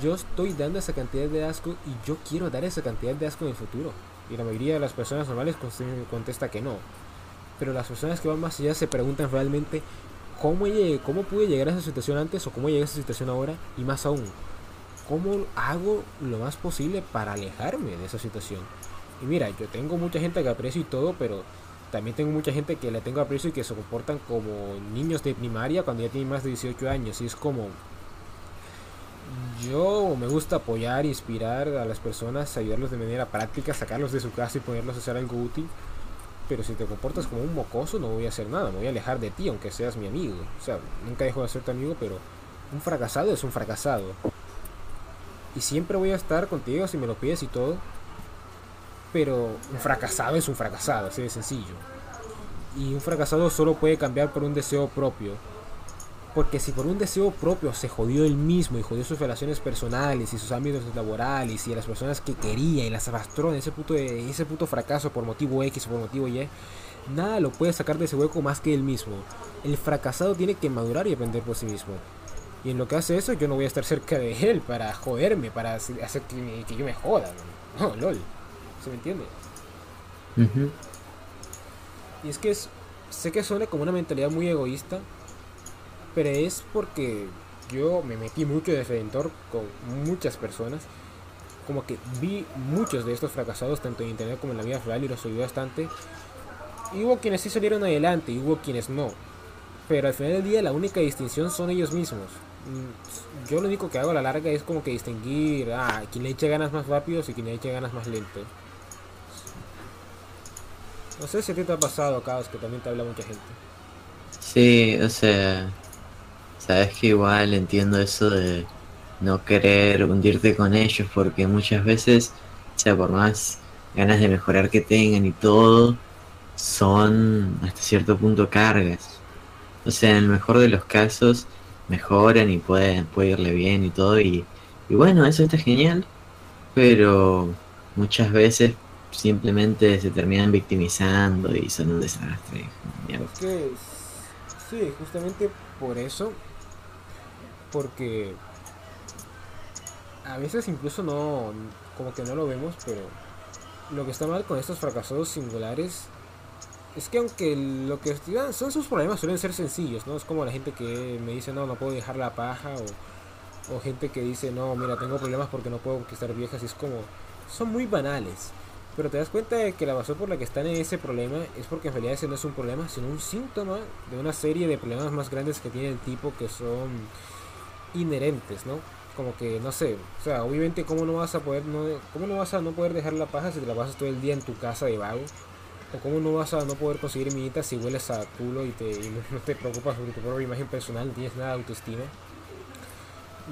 yo estoy dando esa cantidad de asco y yo quiero dar esa cantidad de asco en el futuro. Y la mayoría de las personas normales contesta que no. Pero las personas que van más allá se preguntan realmente cómo, llegué, cómo pude llegar a esa situación antes o cómo llegué a esa situación ahora. Y más aún, cómo hago lo más posible para alejarme de esa situación. Y mira, yo tengo mucha gente que aprecio y todo, pero también tengo mucha gente que le tengo aprecio y que se comportan como niños de primaria cuando ya tienen más de 18 años. Y es como, yo me gusta apoyar, inspirar a las personas, ayudarlos de manera práctica, sacarlos de su casa y ponerlos a hacer algo útil. Pero si te comportas como un mocoso, no voy a hacer nada, me voy a alejar de ti, aunque seas mi amigo. O sea, nunca dejo de ser tu amigo, pero un fracasado es un fracasado. Y siempre voy a estar contigo si me lo pides y todo. Pero un fracasado es un fracasado, así de sencillo. Y un fracasado solo puede cambiar por un deseo propio. Porque si por un deseo propio se jodió él mismo y jodió sus relaciones personales y sus ámbitos laborales y a las personas que quería y las arrastró en ese puto, ese puto fracaso por motivo X o por motivo Y, nada lo puede sacar de ese hueco más que él mismo. El fracasado tiene que madurar y aprender por sí mismo. Y en lo que hace eso, yo no voy a estar cerca de él para joderme, para hacer que, yo me joda. No, lol. ¿Se me entiende? Y es que es, sé que suena como una mentalidad muy egoísta, pero es porque yo me metí mucho de Redentor con muchas personas. Como que vi muchos de estos fracasados, tanto en internet como en la vida real, y los ayudé bastante. Y hubo quienes sí salieron adelante, y hubo quienes no. Pero al final del día, la única distinción son ellos mismos. Mm, yo lo único que hago a la larga es como que distinguir a ah, quien le eche ganas más rápidos y quien le eche ganas más lentos. No sé si a te ha pasado, Caos, que también te habla mucha gente. Sí, o sea, sabes que igual entiendo eso de no querer hundirte con ellos porque muchas veces, o sea, por más ganas de mejorar que tengan y todo, son hasta cierto punto cargas. O sea, en el mejor de los casos, mejoran y pueden puede irle bien y todo y bueno, eso está genial, pero muchas veces simplemente se terminan victimizando y son un desastre. Es que sí, justamente por eso, porque a veces incluso no, como que no lo vemos, pero lo que está mal con estos fracasados singulares es que aunque lo que son sus problemas suelen ser sencillos, ¿no? Es como la gente que me dice, no, no puedo dejar la paja, o gente que dice, no, mira, tengo problemas porque no puedo conquistar viejas, y es como, son muy banales. Pero te das cuenta de que la razón por la que están en ese problema es porque en realidad ese no es un problema, sino un síntoma de una serie de problemas más grandes que tiene el tipo que son inherentes, ¿no? Como que, no sé, o sea, obviamente cómo no vas a poder, no, cómo no vas a no poder dejar la paja si te la pasas todo el día en tu casa de vago o cómo no vas a no poder conseguir minitas si hueles a culo y, te, no, te preocupas sobre tu propia imagen personal, no tienes nada de autoestima.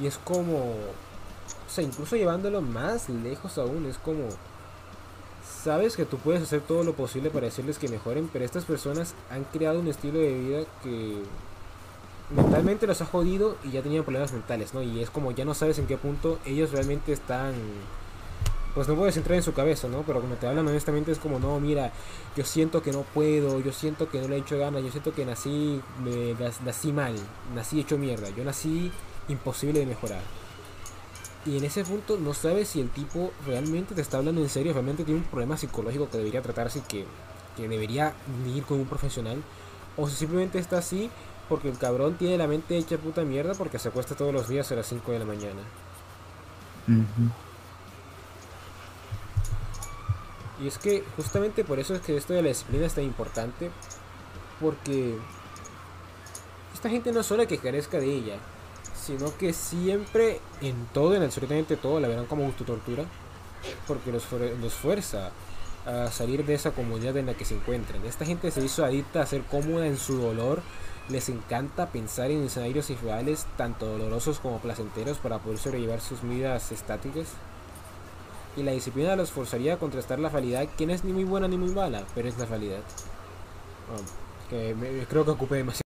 Y es como, o sea, incluso llevándolo más lejos aún, es como, sabes que tú puedes hacer todo lo posible para decirles que mejoren, pero estas personas han creado un estilo de vida que mentalmente los ha jodido y ya tenían problemas mentales, ¿no? Y es como ya no sabes en qué punto ellos realmente están pues no puedes entrar en su cabeza, ¿no? Pero cuando te hablan honestamente es como, no, mira, yo siento que no puedo, yo siento que no le he hecho ganas, yo siento que nací, nací mal, nací hecho mierda, yo nací imposible de mejorar. Y en ese punto no sabes si el tipo realmente te está hablando en serio, realmente tiene un problema psicológico que debería tratarse y que, que debería ir con un profesional, o si simplemente está así porque el cabrón tiene la mente hecha puta mierda porque se acuesta todos los días a las 5 de la mañana. Y es que justamente por eso es que esto de la disciplina es tan importante. Porque esta gente no solo que carezca de ella, sino que siempre en todo, en absolutamente todo, la verán como tortura Porque los, los fuerza a salir de esa comunidad en la que se encuentran. Esta gente se hizo adicta a ser cómoda en su dolor. Les encanta pensar en escenarios irreales, tanto dolorosos como placenteros, para poder sobrellevar sus vidas estáticas y la disciplina los forzaría a contrastar la realidad, que no es ni muy buena ni muy mala, pero es la realidad. creo que ocupé demasiado